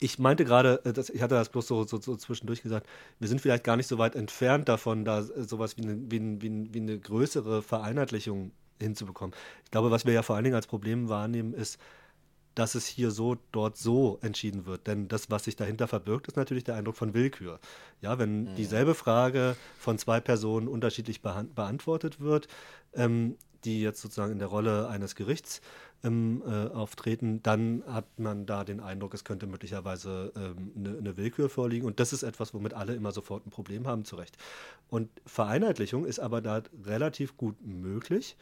ich meinte gerade, äh, ich hatte das bloß so, so, so, zwischendurch gesagt, wir sind vielleicht gar nicht so weit entfernt davon, da äh, sowas wie eine, wie, wie, wie eine größere Vereinheitlichung hinzubekommen. Ich glaube, was wir ja vor allen Dingen als Problem wahrnehmen, ist, dass es hier so, dort so entschieden wird. Denn das, was sich dahinter verbirgt, ist natürlich der Eindruck von Willkür. Ja, wenn mhm. dieselbe Frage von zwei Personen unterschiedlich beantwortet wird, ähm, die jetzt sozusagen in der Rolle eines Gerichts ähm, äh, auftreten, dann hat man da den Eindruck, es könnte möglicherweise ähm, eine, eine, Willkür vorliegen. Und das ist etwas, womit alle immer sofort ein Problem haben, zu Recht. Und Vereinheitlichung ist aber da relativ gut möglich.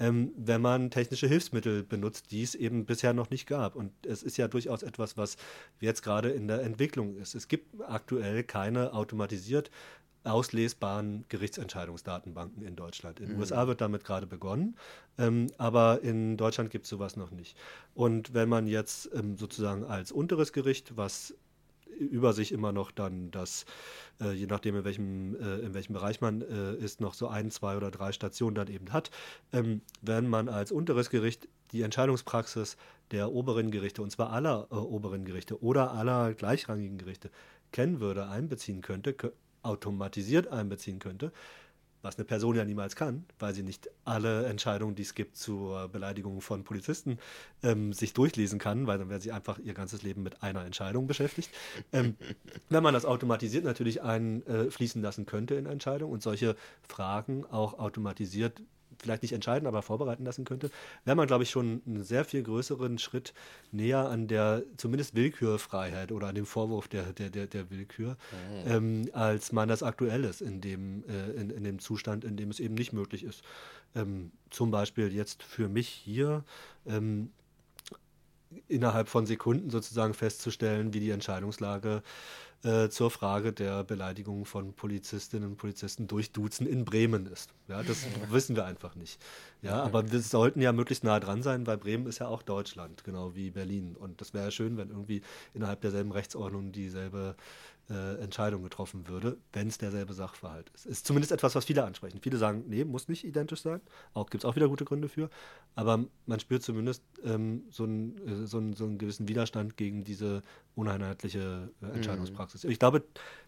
Ähm, wenn man technische Hilfsmittel benutzt, die es eben bisher noch nicht gab. Und es ist ja durchaus etwas, was jetzt gerade in der Entwicklung ist. Es gibt aktuell keine automatisiert auslesbaren Gerichtsentscheidungsdatenbanken in Deutschland. In den mhm. USA wird damit gerade begonnen, ähm, aber in Deutschland gibt es sowas noch nicht. Und wenn man jetzt ähm, sozusagen als unteres Gericht, was über sich immer noch dann das, äh, je nachdem in welchem, äh, in welchem Bereich man äh, ist, noch so ein, zwei oder drei Stationen dann eben hat, ähm, wenn man als unteres Gericht die Entscheidungspraxis der oberen Gerichte, und zwar aller äh, oberen Gerichte oder aller gleichrangigen Gerichte, kennen würde, einbeziehen könnte, automatisiert einbeziehen könnte, was eine Person ja niemals kann, weil sie nicht alle Entscheidungen, die es gibt zur Beleidigung von Polizisten, ähm, sich durchlesen kann, weil dann wäre sie einfach ihr ganzes Leben mit einer Entscheidung beschäftigt. Ähm, wenn man das automatisiert natürlich einfließen äh, lassen könnte in Entscheidungen und solche Fragen auch automatisiert vielleicht nicht entscheiden, aber vorbereiten lassen könnte, wäre man, glaube ich, schon einen sehr viel größeren Schritt näher an der zumindest Willkürfreiheit oder an dem Vorwurf der, der, der, der Willkür, mhm. ähm, als man das aktuell ist in dem, äh, in, in dem Zustand, in dem es eben nicht möglich ist. Ähm, zum Beispiel jetzt für mich hier ähm, innerhalb von Sekunden sozusagen festzustellen, wie die Entscheidungslage äh, zur Frage der Beleidigung von Polizistinnen und Polizisten durch Duzen in Bremen ist. Ja, das wissen wir einfach nicht. Ja, aber wir sollten ja möglichst nah dran sein, weil Bremen ist ja auch Deutschland, genau wie Berlin. Und das wäre ja schön, wenn irgendwie innerhalb derselben Rechtsordnung dieselbe äh, Entscheidung getroffen würde, wenn es derselbe Sachverhalt ist. Ist zumindest etwas, was viele ansprechen. Viele sagen, nee, muss nicht identisch sein. Auch gibt es auch wieder gute Gründe für. Aber man spürt zumindest ähm, so, einen, äh, so, einen, so einen gewissen Widerstand gegen diese uneinheitliche äh, Entscheidungspraxis. Mhm. Ich glaube,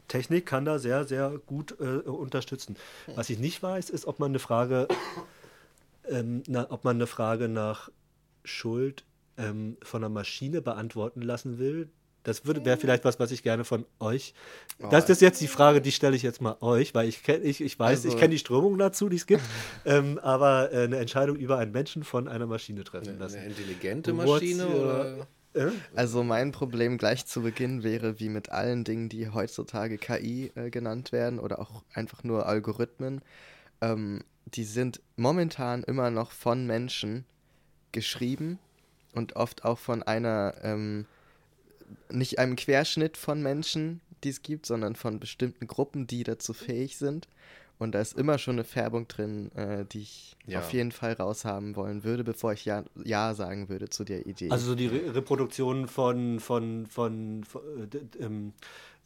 Technik kann da sehr, sehr gut äh, unterstützen. Was ich nicht weiß, ist, ob man eine Frage, ähm, na, ob man eine Frage nach Schuld ähm, von einer Maschine beantworten lassen will, das wäre vielleicht was, was ich gerne von euch. Oh, das ist jetzt die Frage, die stelle ich jetzt mal euch, weil ich kenne, ich, ich weiß, also, ich kenne die Strömungen dazu, die es gibt, ähm, aber äh, eine Entscheidung über einen Menschen von einer Maschine treffen lassen. Eine intelligente Maschine oder? Also mein Problem gleich zu Beginn wäre, wie mit allen Dingen, die heutzutage KI äh, genannt werden oder auch einfach nur Algorithmen, ähm, die sind momentan immer noch von Menschen geschrieben und oft auch von einer ähm, nicht einem Querschnitt von Menschen, die es gibt, sondern von bestimmten Gruppen, die dazu fähig sind. Und da ist immer schon eine Färbung drin, äh, die ich ja. auf jeden Fall raushaben wollen würde, bevor ich ja, ja sagen würde zu der Idee. Also so die Re Reproduktion von, von, von, von, äh, ähm,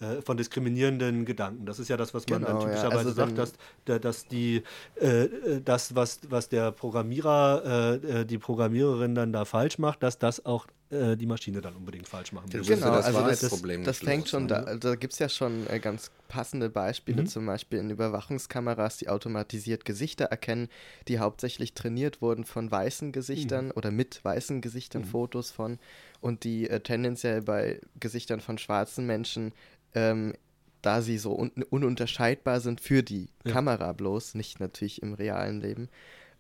äh, von diskriminierenden Gedanken. Das ist ja das, was man genau, dann typischerweise ja. also sagt, dass, dass die, äh, das, was, was der Programmierer, äh, die Programmiererin dann da falsch macht, dass das auch äh, die Maschine dann unbedingt falsch machen will. Genau, das also das, das, das fängt schon, ne? da, da gibt es ja schon äh, ganz passende Beispiele, mhm. zum Beispiel in Überwachungskameras, die automatisiert Gesichter erkennen, die hauptsächlich trainiert wurden von weißen Gesichtern mhm. oder mit weißen Gesichtern, mhm. Fotos von und die äh, tendenziell bei Gesichtern von schwarzen Menschen ähm, da sie so un ununterscheidbar sind für die ja. Kamera bloß, nicht natürlich im realen Leben,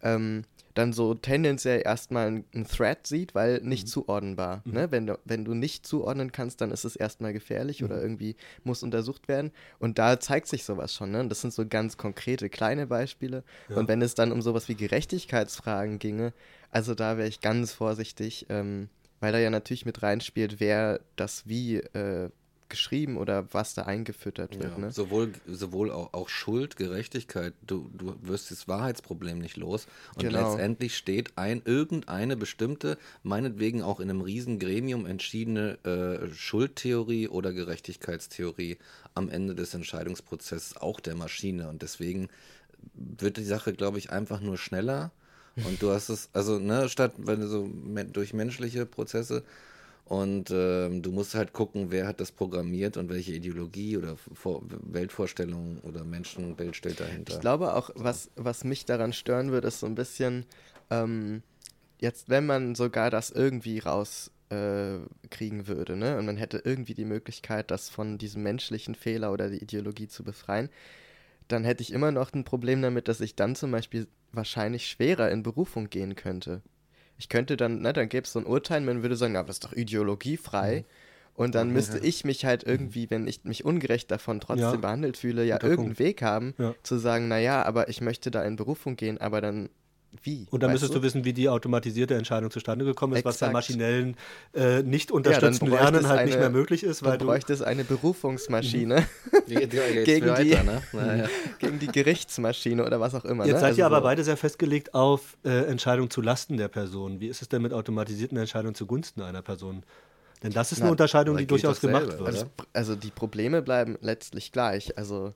ähm, dann so tendenziell erstmal einen Thread sieht, weil nicht mhm. zuordnenbar. Mhm. Ne? Wenn, du, wenn du nicht zuordnen kannst, dann ist es erstmal gefährlich mhm. oder irgendwie muss untersucht werden. Und da zeigt sich sowas schon. Ne? Das sind so ganz konkrete kleine Beispiele. Ja. Und wenn es dann um sowas wie Gerechtigkeitsfragen ginge, also da wäre ich ganz vorsichtig, ähm, weil da ja natürlich mit reinspielt, wer das wie äh, geschrieben oder was da eingefüttert wird. Ja, ne? Sowohl, sowohl auch, auch Schuld, Gerechtigkeit, du, du wirst das Wahrheitsproblem nicht los. Und genau. letztendlich steht ein irgendeine bestimmte, meinetwegen auch in einem riesen Gremium entschiedene äh, Schuldtheorie oder Gerechtigkeitstheorie am Ende des Entscheidungsprozesses auch der Maschine. Und deswegen wird die Sache, glaube ich, einfach nur schneller. Und du hast es, also, ne, statt wenn du so durch menschliche Prozesse und ähm, du musst halt gucken, wer hat das programmiert und welche Ideologie oder Vor Weltvorstellung oder Menschenbild steht dahinter. Ich glaube auch, was, was mich daran stören würde, ist so ein bisschen, ähm, jetzt, wenn man sogar das irgendwie rauskriegen äh, würde, ne? Und man hätte irgendwie die Möglichkeit, das von diesem menschlichen Fehler oder der Ideologie zu befreien, dann hätte ich immer noch ein Problem damit, dass ich dann zum Beispiel wahrscheinlich schwerer in Berufung gehen könnte ich könnte dann, ne, dann gäbe es so ein Urteil, man würde sagen, aber das ist doch ideologiefrei. Mhm. Und dann müsste ja. ich mich halt irgendwie, wenn ich mich ungerecht davon trotzdem ja. behandelt fühle, ja irgendeinen Weg haben, ja. zu sagen, naja, aber ich möchte da in Berufung gehen, aber dann wie? Und dann müsstest du? du? wissen, wie die automatisierte Entscheidung zustande gekommen ist, Exakt. was bei maschinellen äh, nicht unterstützten ja, Lernen halt eine, nicht mehr möglich ist. Weil du bräuchtest eine Berufungsmaschine gegen, die, weiter, ne? naja. gegen die Gerichtsmaschine oder was auch immer. Jetzt ne? seid also ihr aber so. beide sehr festgelegt auf äh, Entscheidungen zu Lasten der Person. Wie ist es denn mit automatisierten Entscheidungen zugunsten einer Person? Denn das ist Na, eine Unterscheidung, die durchaus gemacht wird. Also, also die Probleme bleiben letztlich gleich. Also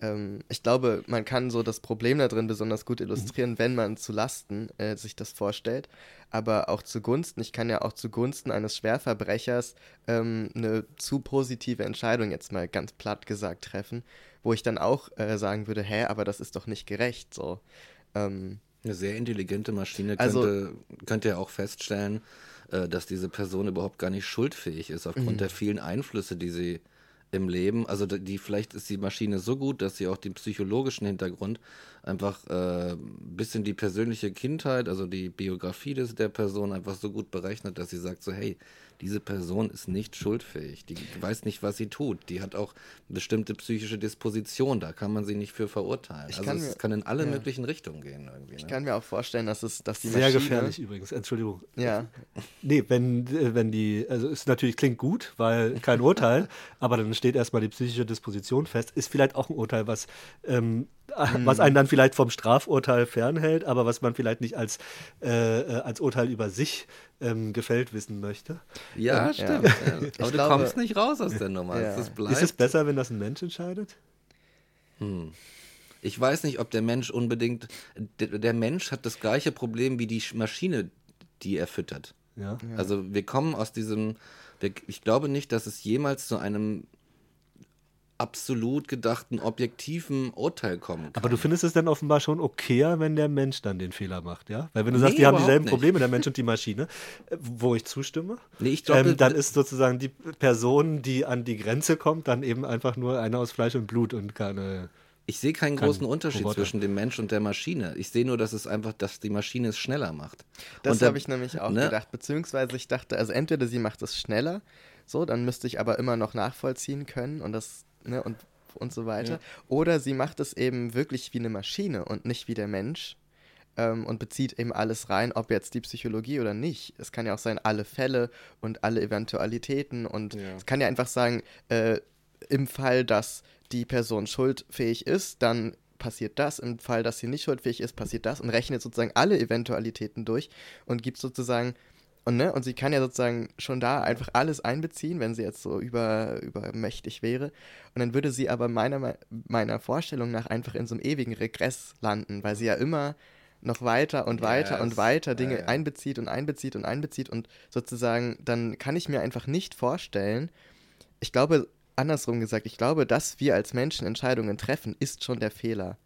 ähm, ich glaube, man kann so das Problem da drin besonders gut illustrieren, mhm. wenn man zu Lasten äh, sich das vorstellt. Aber auch zugunsten, ich kann ja auch zugunsten eines Schwerverbrechers ähm, eine zu positive Entscheidung jetzt mal ganz platt gesagt treffen, wo ich dann auch äh, sagen würde, hä, aber das ist doch nicht gerecht so. Ähm, eine sehr intelligente Maschine also könnte, also, könnte ja auch feststellen, äh, dass diese Person überhaupt gar nicht schuldfähig ist, aufgrund mhm. der vielen Einflüsse, die sie im Leben. Also die vielleicht ist die Maschine so gut, dass sie auch den psychologischen Hintergrund einfach äh, bisschen die persönliche Kindheit, also die Biografie des, der Person einfach so gut berechnet, dass sie sagt so, hey, diese Person ist nicht schuldfähig. Die weiß nicht, was sie tut. Die hat auch bestimmte psychische Disposition. Da kann man sie nicht für verurteilen. Ich also kann es mir- kann in alle ja. möglichen Richtungen gehen irgendwie. Ich ne? kann mir auch vorstellen, dass es, dass die Sehr Maschine, gefährlich übrigens, Entschuldigung. Ja, Nee, wenn, äh, wenn die, also es natürlich klingt gut, weil kein Urteil, aber dann steht erstmal die psychische Disposition fest, ist vielleicht auch ein Urteil, was, ähm, was einen dann vielleicht vom Strafurteil fernhält, aber was man vielleicht nicht als, äh, äh, als Urteil über sich ähm, gefällt wissen möchte. Ja, Ja. stimmt. Ja. Aber du glaube- kommst nicht raus aus der Nummer. Ja. Das bleibt. Ist es besser, wenn das ein Mensch entscheidet? Ich weiß nicht, ob der Mensch unbedingt. Der, der Mensch hat das gleiche Problem wie die Sch- Maschine, die er füttert. Ja. Also wir kommen aus diesem. Ich glaube nicht, dass es jemals zu einem absolut gedachten, objektiven Urteil kommen kann. Aber du findest es dann offenbar schon okayer, wenn der Mensch dann den Fehler macht, ja? Weil wenn du Nee, sagst, die haben dieselben nicht. Probleme, der Mensch und die Maschine, äh, wo ich zustimme, Nee, ich ähm, dann ist sozusagen die Person, die an die Grenze kommt, dann eben einfach nur eine aus Fleisch und Blut und keine. Ich sehe keinen Kein großen Unterschied Roboter. zwischen dem Mensch und der Maschine. Ich sehe nur, dass es einfach, dass die Maschine es schneller macht. das habe ich nämlich auch ne? gedacht. Beziehungsweise ich dachte, also entweder sie macht es schneller, so, dann müsste ich aber immer noch nachvollziehen können und das, ne, und, und so weiter. Oder sie macht es eben wirklich wie eine Maschine und nicht wie der Mensch. Ähm, und bezieht eben alles rein, ob jetzt die Psychologie oder nicht. Es kann ja auch sein, alle Fälle und alle Eventualitäten. Und Ja. es kann ja einfach sagen, äh, im Fall, dass die Person schuldfähig ist, dann passiert das. Im Fall, dass sie nicht schuldfähig ist, passiert das. Und rechnet sozusagen alle Eventualitäten durch und gibt sozusagen. Und, ne, und sie kann ja sozusagen schon da einfach alles einbeziehen, wenn sie jetzt so über, übermächtig wäre. Und dann würde sie aber meiner, meiner Vorstellung nach einfach in so einem ewigen Regress landen, weil sie ja immer noch weiter und weiter Yes. und weiter Dinge Ja, ja. einbezieht und einbezieht und einbezieht und sozusagen, dann kann ich mir einfach nicht vorstellen, ich glaube, andersrum gesagt, ich glaube, dass wir als Menschen Entscheidungen treffen, ist schon der Fehler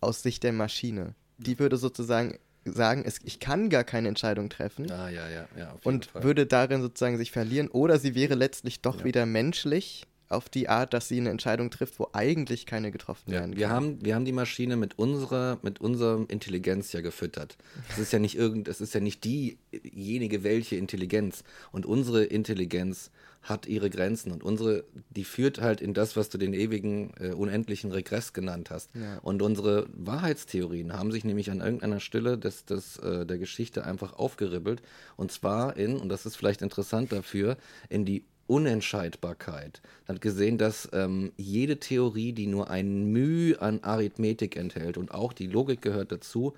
aus Sicht der Maschine. Die würde sozusagen sagen, es, ich kann gar keine Entscheidung treffen Ah, ja, ja, ja. Und Fall. würde darin sozusagen sich verlieren. Oder sie wäre letztlich doch wieder menschlich auf die Art, dass sie eine Entscheidung trifft, wo eigentlich keine getroffen Ja, werden wir kann. haben, wir haben die Maschine mit unserer, mit unserer Intelligenz ja gefüttert. Es ist ja nicht irgend, es ist ja nicht diejenige welche Intelligenz. Und unsere Intelligenz hat ihre Grenzen und unsere, die führt halt in das, was du den ewigen, äh, unendlichen Regress genannt hast. Ja. Und unsere Wahrheitstheorien haben sich nämlich an irgendeiner Stelle des, des, äh, der Geschichte einfach aufgeribbelt. Und zwar in, und das ist vielleicht interessant dafür, in die Unentscheidbarkeit. Hat gesehen, dass ähm, jede Theorie, die nur ein Mühe an Arithmetik enthält und auch die Logik gehört dazu,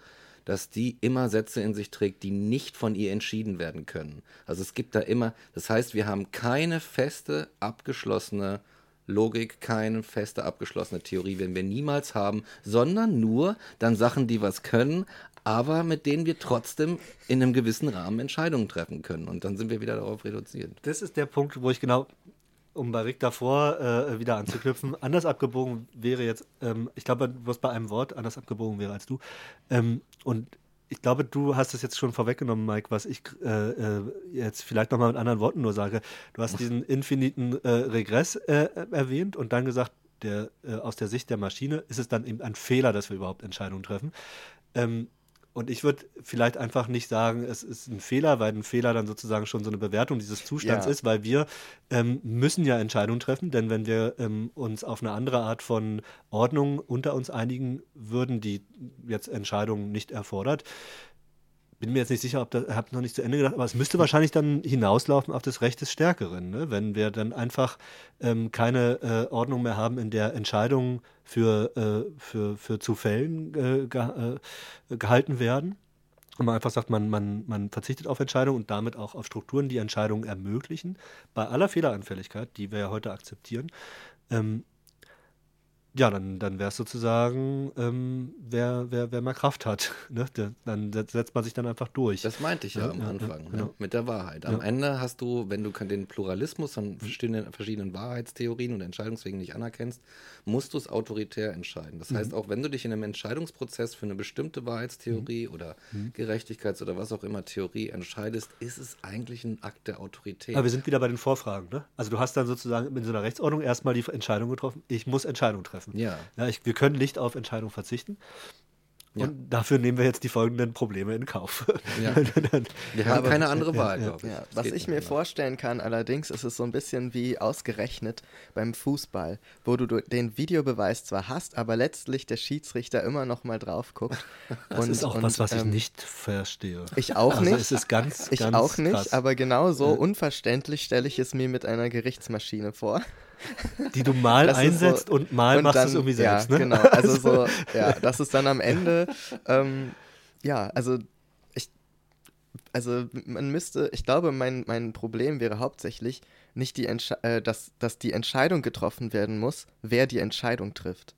dass die immer Sätze in sich trägt, die nicht von ihr entschieden werden können. Also es gibt da immer, das heißt, wir haben keine feste, abgeschlossene Logik, keine feste, abgeschlossene Theorie, werden wir niemals haben, sondern nur dann Sachen, die was können, aber mit denen wir trotzdem in einem gewissen Rahmen Entscheidungen treffen können. Und dann sind wir wieder darauf reduziert. Das ist der Punkt, wo ich genau, um bei Rick davor äh, wieder anzuknüpfen, anders abgebogen wäre jetzt, ähm, ich glaube, du wirst bei einem Wort anders abgebogen wäre als du. Ähm, und ich glaube, du hast es jetzt schon vorweggenommen, Mike, was ich äh, äh, jetzt vielleicht nochmal mit anderen Worten nur sage. Du hast diesen infiniten äh, Regress äh, erwähnt und dann gesagt, der, äh, aus der Sicht der Maschine ist es dann eben ein Fehler, dass wir überhaupt Entscheidungen treffen. Ähm, und ich würde vielleicht einfach nicht sagen, es ist ein Fehler, weil ein Fehler dann sozusagen schon so eine Bewertung dieses Zustands Ja. ist, weil wir ähm, müssen ja Entscheidungen treffen, denn wenn wir ähm, uns auf eine andere Art von Ordnung unter uns einigen würden, die jetzt Entscheidungen nicht erfordert, bin mir jetzt nicht sicher, ob das, habe noch nicht zu Ende gedacht, aber es müsste wahrscheinlich dann hinauslaufen auf das Recht des Stärkeren, ne? wenn wir dann einfach ähm, keine äh, Ordnung mehr haben, in der Entscheidungen für, äh, für, für zu Fällen äh, ge äh, gehalten werden. Und man einfach sagt, man, man, man verzichtet auf Entscheidungen und damit auch auf Strukturen, die Entscheidungen ermöglichen, bei aller Fehleranfälligkeit, die wir ja heute akzeptieren. Ähm, ja, dann, dann wäre es sozusagen, ähm, wer, wer, wer mehr Kraft hat. Ne? Dann setzt man sich dann einfach durch. Das meinte ich ja, Ja, am ja, Anfang, ja, ne? genau. mit der Wahrheit. Am. Ende hast du, wenn du den Pluralismus von verschiedenen, verschiedenen Wahrheitstheorien und Entscheidungswegen nicht anerkennst, musst du es autoritär entscheiden. Das Mhm. heißt, auch wenn du dich in einem Entscheidungsprozess für eine bestimmte Wahrheitstheorie Mhm. oder Gerechtigkeits- oder was auch immer Theorie entscheidest, ist es eigentlich ein Akt der Autorität. Aber wir sind wieder bei den Vorfragen. Ne? Also du hast dann sozusagen in so einer Rechtsordnung erstmal die Entscheidung getroffen, ich muss Entscheidung treffen. Ja. Ja, ich, wir können nicht auf Entscheidung verzichten. Ja. Und dafür nehmen wir jetzt die folgenden Probleme in Kauf. Ja. Wir haben keine andere Wahl, glaube ich. Ja, was ich mir vorstellen kann, allerdings ist es so ein bisschen wie ausgerechnet beim Fußball, wo du den Videobeweis zwar hast, aber letztlich der Schiedsrichter immer noch mal drauf guckt. Das ist auch und, was, was ich ähm, nicht verstehe. Ich auch also nicht. Es ist ganz, Ich ganz auch nicht, krass. aber genauso unverständlich stelle ich es mir mit einer Gerichtsmaschine vor. Die du mal Das einsetzt so- und mal machst du es irgendwie selbst. ja, ne? genau. Also so, ja, das ist dann am Ende, ähm, ja, also ich, also man müsste, ich glaube, mein, mein Problem wäre hauptsächlich nicht die, Entsche äh, dass, dass die Entscheidung getroffen werden muss, wer die Entscheidung trifft.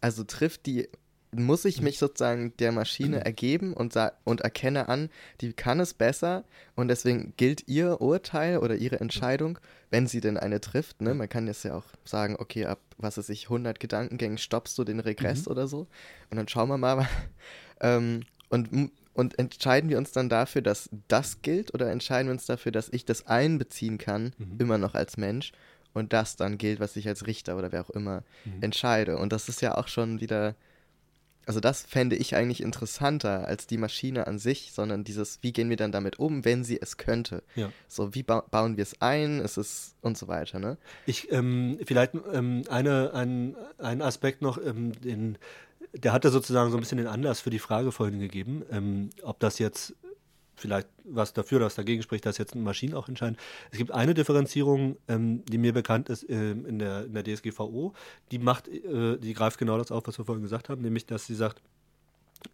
Also trifft die, muss ich mich sozusagen der Maschine ergeben und, und erkenne an, die kann es besser und deswegen gilt ihr Urteil oder ihre Entscheidung, wenn sie denn eine trifft. Ne? Man kann jetzt ja auch sagen, okay, ab was weiß ich, 100 Gedankengängen stoppst du den Regress oder so und dann schauen wir mal. ähm, und, und entscheiden wir uns dann dafür, dass das gilt oder entscheiden wir uns dafür, dass ich das einbeziehen kann, immer noch als Mensch und das dann gilt, was ich als Richter oder wer auch immer entscheide. Und das ist ja auch schon wieder, also das fände ich eigentlich interessanter als die Maschine an sich, sondern dieses, wie gehen wir dann damit um, wenn sie es könnte. Ja. So, wie ba bauen wir es ein, ist es und so weiter, ne? Ich, ähm, vielleicht ähm, eine, ein, ein Aspekt noch, ähm, den, der hatte sozusagen so ein bisschen den Anlass für die Frage vorhin gegeben, ähm, ob das jetzt vielleicht was dafür oder was dagegen spricht, dass jetzt Maschinen auch entscheiden. Es gibt eine Differenzierung, ähm, die mir bekannt ist ähm, in, der, in der DSGVO, die macht, äh, die greift genau das auf, was wir vorhin gesagt haben, nämlich, dass sie sagt,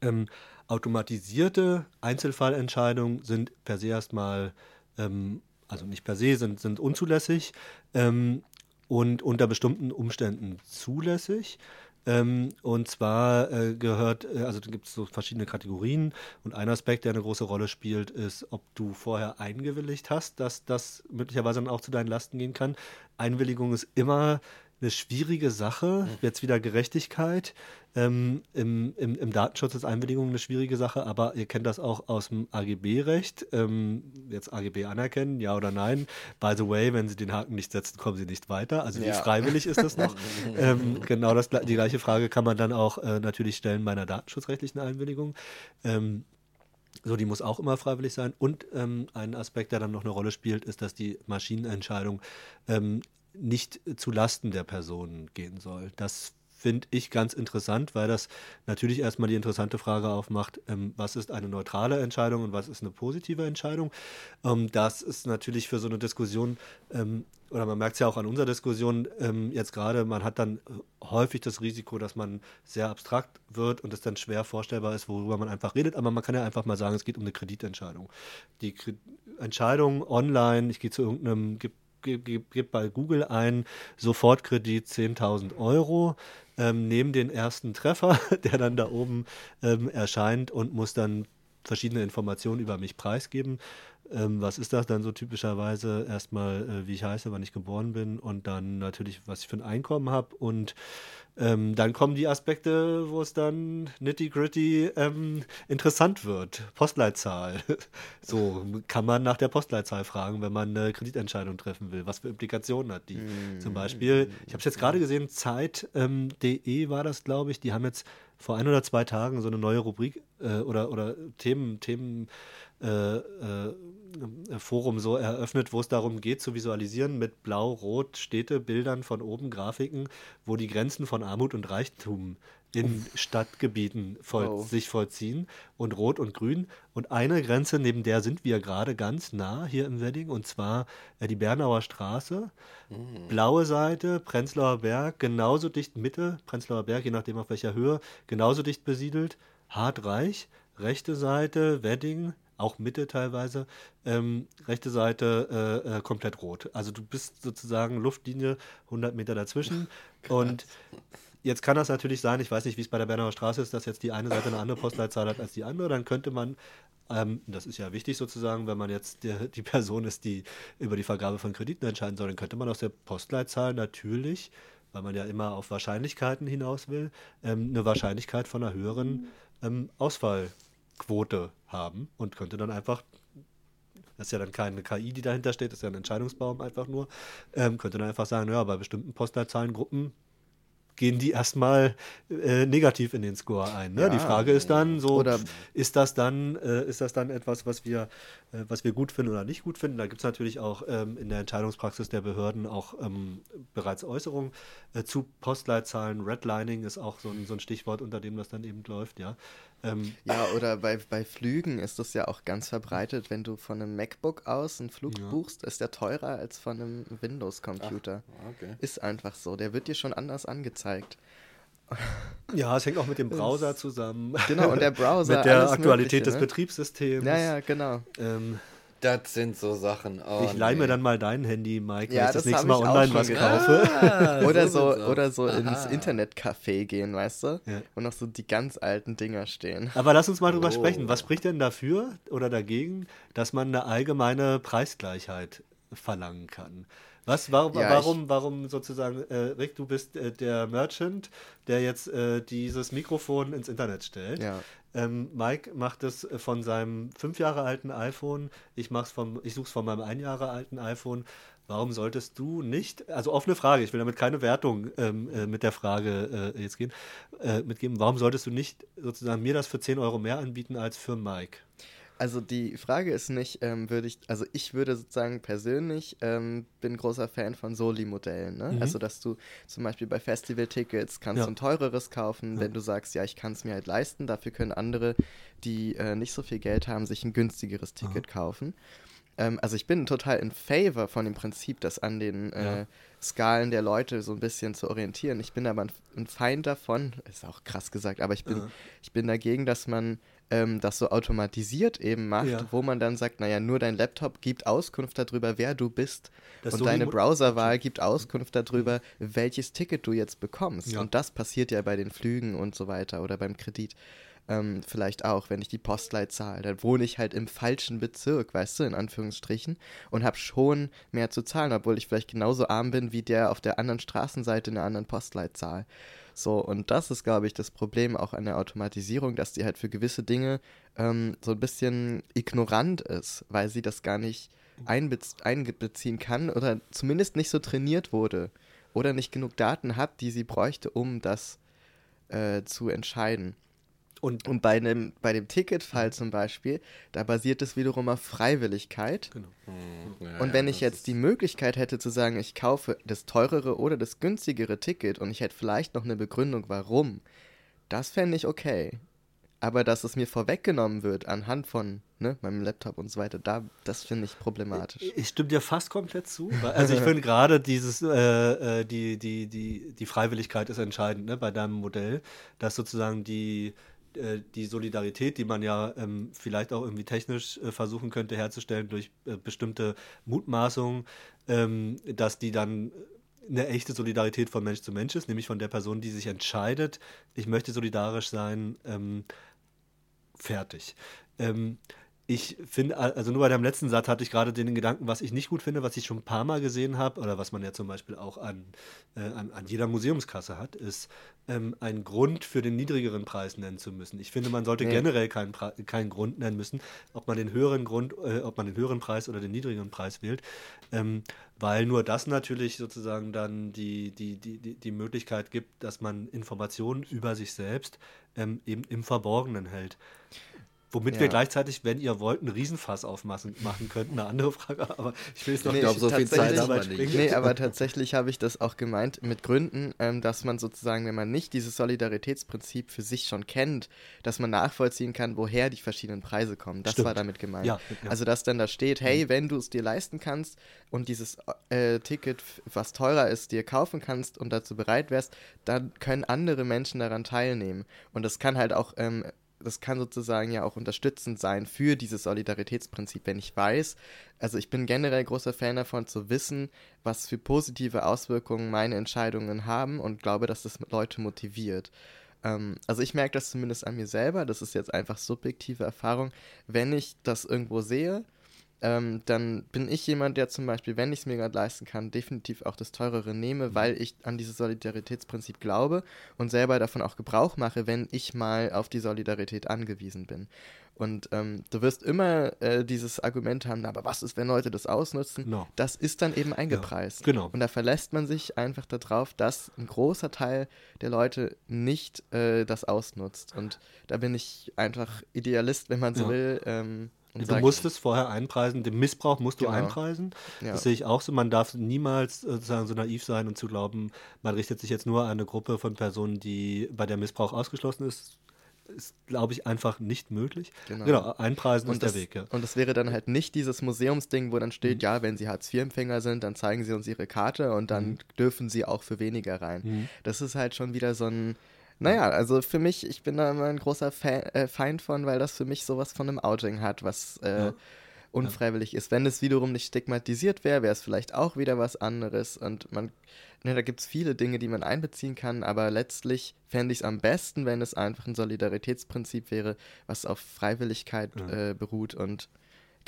ähm, automatisierte Einzelfallentscheidungen sind per se erstmal, ähm, also nicht per se, sind, sind unzulässig ähm, und unter bestimmten Umständen zulässig. Ähm, und zwar äh, gehört, äh, also gibt es so verschiedene Kategorien und ein Aspekt, der eine große Rolle spielt, ist, ob du vorher eingewilligt hast, dass das möglicherweise dann auch zu deinen Lasten gehen kann. Einwilligung ist immer eine schwierige Sache. Jetzt wieder Gerechtigkeit. Ähm, im, im, Im Datenschutz ist Einwilligung eine schwierige Sache, aber ihr kennt das auch aus dem AGB-Recht. Ähm, jetzt AGB anerkennen, ja oder nein. By the way, wenn Sie den Haken nicht setzen, kommen Sie nicht weiter. Also wie Ja. freiwillig ist das noch? ähm, genau das, die gleiche Frage kann man dann auch äh, natürlich stellen bei einer datenschutzrechtlichen Einwilligung. Ähm, so, die muss auch immer freiwillig sein. Und ähm, ein Aspekt, der dann noch eine Rolle spielt, ist, dass die Maschinenentscheidung ähm, nicht zu Lasten der Person gehen soll. Das finde ich ganz interessant, weil das natürlich erstmal die interessante Frage aufmacht, ähm, was ist eine neutrale Entscheidung und was ist eine positive Entscheidung. Ähm, das ist natürlich für so eine Diskussion, ähm, oder man merkt es ja auch an unserer Diskussion ähm, jetzt gerade, man hat dann häufig das Risiko, dass man sehr abstrakt wird und es dann schwer vorstellbar ist, worüber man einfach redet. Aber man kann ja einfach mal sagen, es geht um eine Kreditentscheidung. Die Kre Entscheidung online, ich gehe zu irgendeinem, gib, gib, bei Google ein, Sofortkredit 10.000 Euro, ähm, nehme den ersten Treffer, der dann da oben ähm, erscheint und muss dann verschiedene Informationen über mich preisgeben. Ähm, was ist das dann so typischerweise? Erstmal, äh, wie ich heiße, wann ich geboren bin und dann natürlich, was ich für ein Einkommen habe. Und ähm, dann kommen die Aspekte, wo es dann nitty-gritty ähm, interessant wird. Postleitzahl. so kann man nach der Postleitzahl fragen, wenn man eine Kreditentscheidung treffen will. Was für Implikationen hat die? Zum Beispiel, ich habe es jetzt gerade gesehen, Zeit.de war das, glaube ich. Die haben jetzt vor ein oder zwei Tagen so eine neue Rubrik äh, oder, oder Themen, Themen äh, äh, Forum so eröffnet, wo es darum geht, zu visualisieren mit Blau-Rot Städte, Bildern von oben, Grafiken, wo die Grenzen von Armut und Reichtum in Stadtgebieten voll, Oh. sich vollziehen und Rot und Grün. Und eine Grenze, neben der sind wir gerade ganz nah hier im Wedding, und zwar äh, die Bernauer Straße. Blaue Seite, Prenzlauer Berg, genauso dicht Mitte, Prenzlauer Berg, je nachdem auf welcher Höhe, genauso dicht besiedelt, hart reich. Rechte Seite, Wedding, auch Mitte teilweise, ähm, rechte Seite äh, äh, komplett rot. Also du bist sozusagen Luftlinie 100 Meter dazwischen und Jetzt kann das natürlich sein, ich weiß nicht, wie es bei der Bernauer Straße ist, dass jetzt die eine Seite eine andere Postleitzahl hat als die andere. Dann könnte man, ähm, das ist ja wichtig sozusagen, wenn man jetzt die, die Person ist, die über die Vergabe von Krediten entscheiden soll, dann könnte man aus der Postleitzahl natürlich, weil man ja immer auf Wahrscheinlichkeiten hinaus will, ähm, eine Wahrscheinlichkeit von einer höheren ähm, Ausfallquote haben und könnte dann einfach das ist ja dann keine KI, die dahinter steht, das ist ja ein Entscheidungsbaum einfach nur. Ähm, könnte dann einfach sagen, ja, bei bestimmten Postleitzahlengruppen gehen die erstmal äh, negativ in den Score ein. Ne? Ja. die Frage ist dann so, ist das dann, äh, ist das dann etwas, was wir, was wir gut finden oder nicht gut finden? Da gibt es natürlich auch ähm, in der Entscheidungspraxis der Behörden auch ähm, bereits Äußerungen äh, zu Postleitzahlen. Redlining ist auch so ein, so ein Stichwort, unter dem das dann eben läuft, ja. Ähm, Ja, oder bei, bei Flügen ist das ja auch ganz verbreitet. Wenn du von einem MacBook aus einen Flug buchst, ist der teurer als von einem Windows-Computer. okay. Ist einfach so. Der wird dir schon anders angezeigt. Ja, es hängt auch mit dem Browser zusammen. Genau, und der Browser. mit der alles Aktualität des Mögliche, ne? Betriebssystems. Ja, ja, genau. Ähm, Das sind so Sachen. Oh, ich leih mir nee. dann mal dein Handy, Mike, Ja, wenn ich das das nächste Mal online was gedacht. kaufe. Ah, Oder so, aus. oder so ins. Internetcafé gehen, weißt du? Ja. Und noch so die ganz alten Dinger stehen. Aber lass uns mal drüber Oh. sprechen. Was spricht denn dafür oder dagegen, dass man eine allgemeine Preisgleichheit verlangen kann? Was, warum, Ja, warum, warum sozusagen, äh, Rick, du bist äh, der Merchant, der jetzt äh, dieses Mikrofon ins Internet stellt. Ja. Ähm, Mike macht es äh, von seinem fünf Jahre alten iPhone. Ich mach's vom, ich suche es von meinem ein Jahre alten iPhone. Warum solltest du nicht, also offene Frage, ich will damit keine Wertung ähm, äh, mit der Frage äh, jetzt gehen, mitgeben, warum solltest du nicht sozusagen mir das für 10 Euro mehr anbieten als für Mike? Also die Frage ist nicht, ähm, würde ich, also ich würde sozusagen persönlich, ähm, bin großer Fan von Soli-Modellen. Ne? Also dass du zum Beispiel bei Festival-Tickets kannst Ja. du ein teureres kaufen, wenn du sagst, ja, ich kann es mir halt leisten, dafür können andere, die äh, nicht so viel Geld haben, sich ein günstigeres Ticket kaufen. Ähm, also ich bin total in favor von dem Prinzip, das an den äh, Ja. Skalen der Leute so ein bisschen zu orientieren. Ich bin aber ein, ein Feind davon, ist auch krass gesagt, aber ich bin, Ja. ich bin dagegen, dass man ähm, das so automatisiert eben macht, Ja. wo man dann sagt, naja, nur dein Laptop gibt Auskunft darüber, wer du bist. Das und so deine Browserwahl gibt Auskunft darüber, welches Ticket du jetzt bekommst. Ja. Und das passiert ja bei den Flügen und so weiter oder beim Kredit. Ähm, vielleicht auch, wenn ich die Postleitzahl, dann wohne ich halt im falschen Bezirk, weißt du, in Anführungsstrichen, und habe schon mehr zu zahlen, obwohl ich vielleicht genauso arm bin wie der auf der anderen Straßenseite in einer anderen Postleitzahl. So, und das ist, glaube ich, das Problem auch an der Automatisierung, dass die halt für gewisse Dinge ähm, so ein bisschen ignorant ist, weil sie das gar nicht einbez einbeziehen kann oder zumindest nicht so trainiert wurde oder nicht genug Daten hat, die sie bräuchte, um das äh, zu entscheiden. Und Und bei dem, bei dem Ticketfall zum Beispiel, da basiert es wiederum auf Freiwilligkeit. genau. Ja, Und ja, wenn ich das jetzt die Möglichkeit hätte zu sagen, ich kaufe das teurere oder das günstigere Ticket und ich hätte vielleicht noch eine Begründung, warum, das fände ich okay. Aber dass es mir vorweggenommen wird anhand von ne, meinem Laptop und so weiter, da, das finde ich problematisch. Ich stimme dir fast komplett zu. weil- Also ich finde gerade dieses, äh, äh, die, die, die, die Freiwilligkeit ist entscheidend ne, bei deinem Modell, dass sozusagen die, äh, die Solidarität, die man ja ähm, vielleicht auch irgendwie technisch äh, versuchen könnte herzustellen durch äh, bestimmte Mutmaßungen, ähm, dass die dann eine echte Solidarität von Mensch zu Mensch ist, nämlich von der Person, die sich entscheidet, ich möchte solidarisch sein, ähm, fertig. Ich finde, also nur bei deinem letzten Satz hatte ich gerade den Gedanken, was ich nicht gut finde, was ich schon ein paar Mal gesehen habe, oder was man ja zum Beispiel auch an, äh, an, an jeder Museumskasse hat, ist ähm, einen Grund für den niedrigeren Preis nennen zu müssen. Ich finde, man sollte Nee. generell keinen, keinen Grund nennen müssen, ob man den höheren Grund, äh, ob man den höheren Preis oder den niedrigeren Preis wählt, ähm, weil nur das natürlich sozusagen dann die, die, die, die, die Möglichkeit gibt, dass man Informationen über sich selbst ähm, eben im Verborgenen hält. Womit Ja. wir gleichzeitig, wenn ihr wollt, einen Riesenfass aufmachen machen könnten. Eine andere Frage, aber ich will es noch Nee, Ich glaube, so viel Zeit weit nicht. Nee, aber tatsächlich habe ich das auch gemeint mit Gründen, ähm, dass man sozusagen, wenn man nicht dieses Solidaritätsprinzip für sich schon kennt, dass man nachvollziehen kann, woher die verschiedenen Preise kommen. Das Stimmt. war damit gemeint. Ja, ja. Also, dass dann da steht, hey, wenn du es dir leisten kannst und dieses äh, Ticket, was teurer ist, dir kaufen kannst und dazu bereit wärst, dann können andere Menschen daran teilnehmen. Und das kann halt auch ähm, das kann sozusagen ja auch unterstützend sein für dieses Solidaritätsprinzip, wenn ich weiß, also ich bin generell großer Fan davon zu wissen, was für positive Auswirkungen meine Entscheidungen haben und glaube, dass das Leute motiviert. Ähm, also ich merke das zumindest an mir selber, das ist jetzt einfach subjektive Erfahrung, wenn ich das irgendwo sehe ähm, dann bin ich jemand, der zum Beispiel, wenn ich es mir gerade leisten kann, definitiv auch das Teurere nehme, weil ich an dieses Solidaritätsprinzip glaube und selber davon auch Gebrauch mache, wenn ich mal auf die Solidarität angewiesen bin. Und ähm, du wirst immer äh, dieses Argument haben, aber was ist, wenn Leute das ausnutzen? No. Das ist dann eben eingepreist. genau. Und da verlässt man sich einfach darauf, dass ein großer Teil der Leute nicht äh, das ausnutzt. Und da bin ich einfach Idealist, wenn man so Ja. will. Ähm, Du musst es vorher einpreisen, den Missbrauch musst du Genau. einpreisen. Ja. Das sehe ich auch so. Man darf niemals äh, sozusagen so naiv sein und zu glauben, man richtet sich jetzt nur an eine Gruppe von Personen, die bei der Missbrauch ausgeschlossen ist. Ist, glaube ich, einfach nicht möglich. Genau. einpreisen und ist das, der Weg, ja. Und das wäre dann halt nicht dieses Museumsding, wo dann steht, Mhm. ja, wenn sie Hartz-IV-Empfänger sind, dann zeigen sie uns ihre Karte und dann Mhm. dürfen sie auch für weniger rein. Das ist halt schon wieder so ein, naja, also für mich, ich bin da immer ein großer Fa äh, Feind von, weil das für mich sowas von einem Outing hat, was äh, Ja. unfreiwillig ist. Wenn es wiederum nicht stigmatisiert wäre, wäre es vielleicht auch wieder was anderes und man, ne, da gibt es viele Dinge, die man einbeziehen kann, aber letztlich fände ich es am besten, wenn es einfach ein Solidaritätsprinzip wäre, was auf Freiwilligkeit Ja. äh, beruht und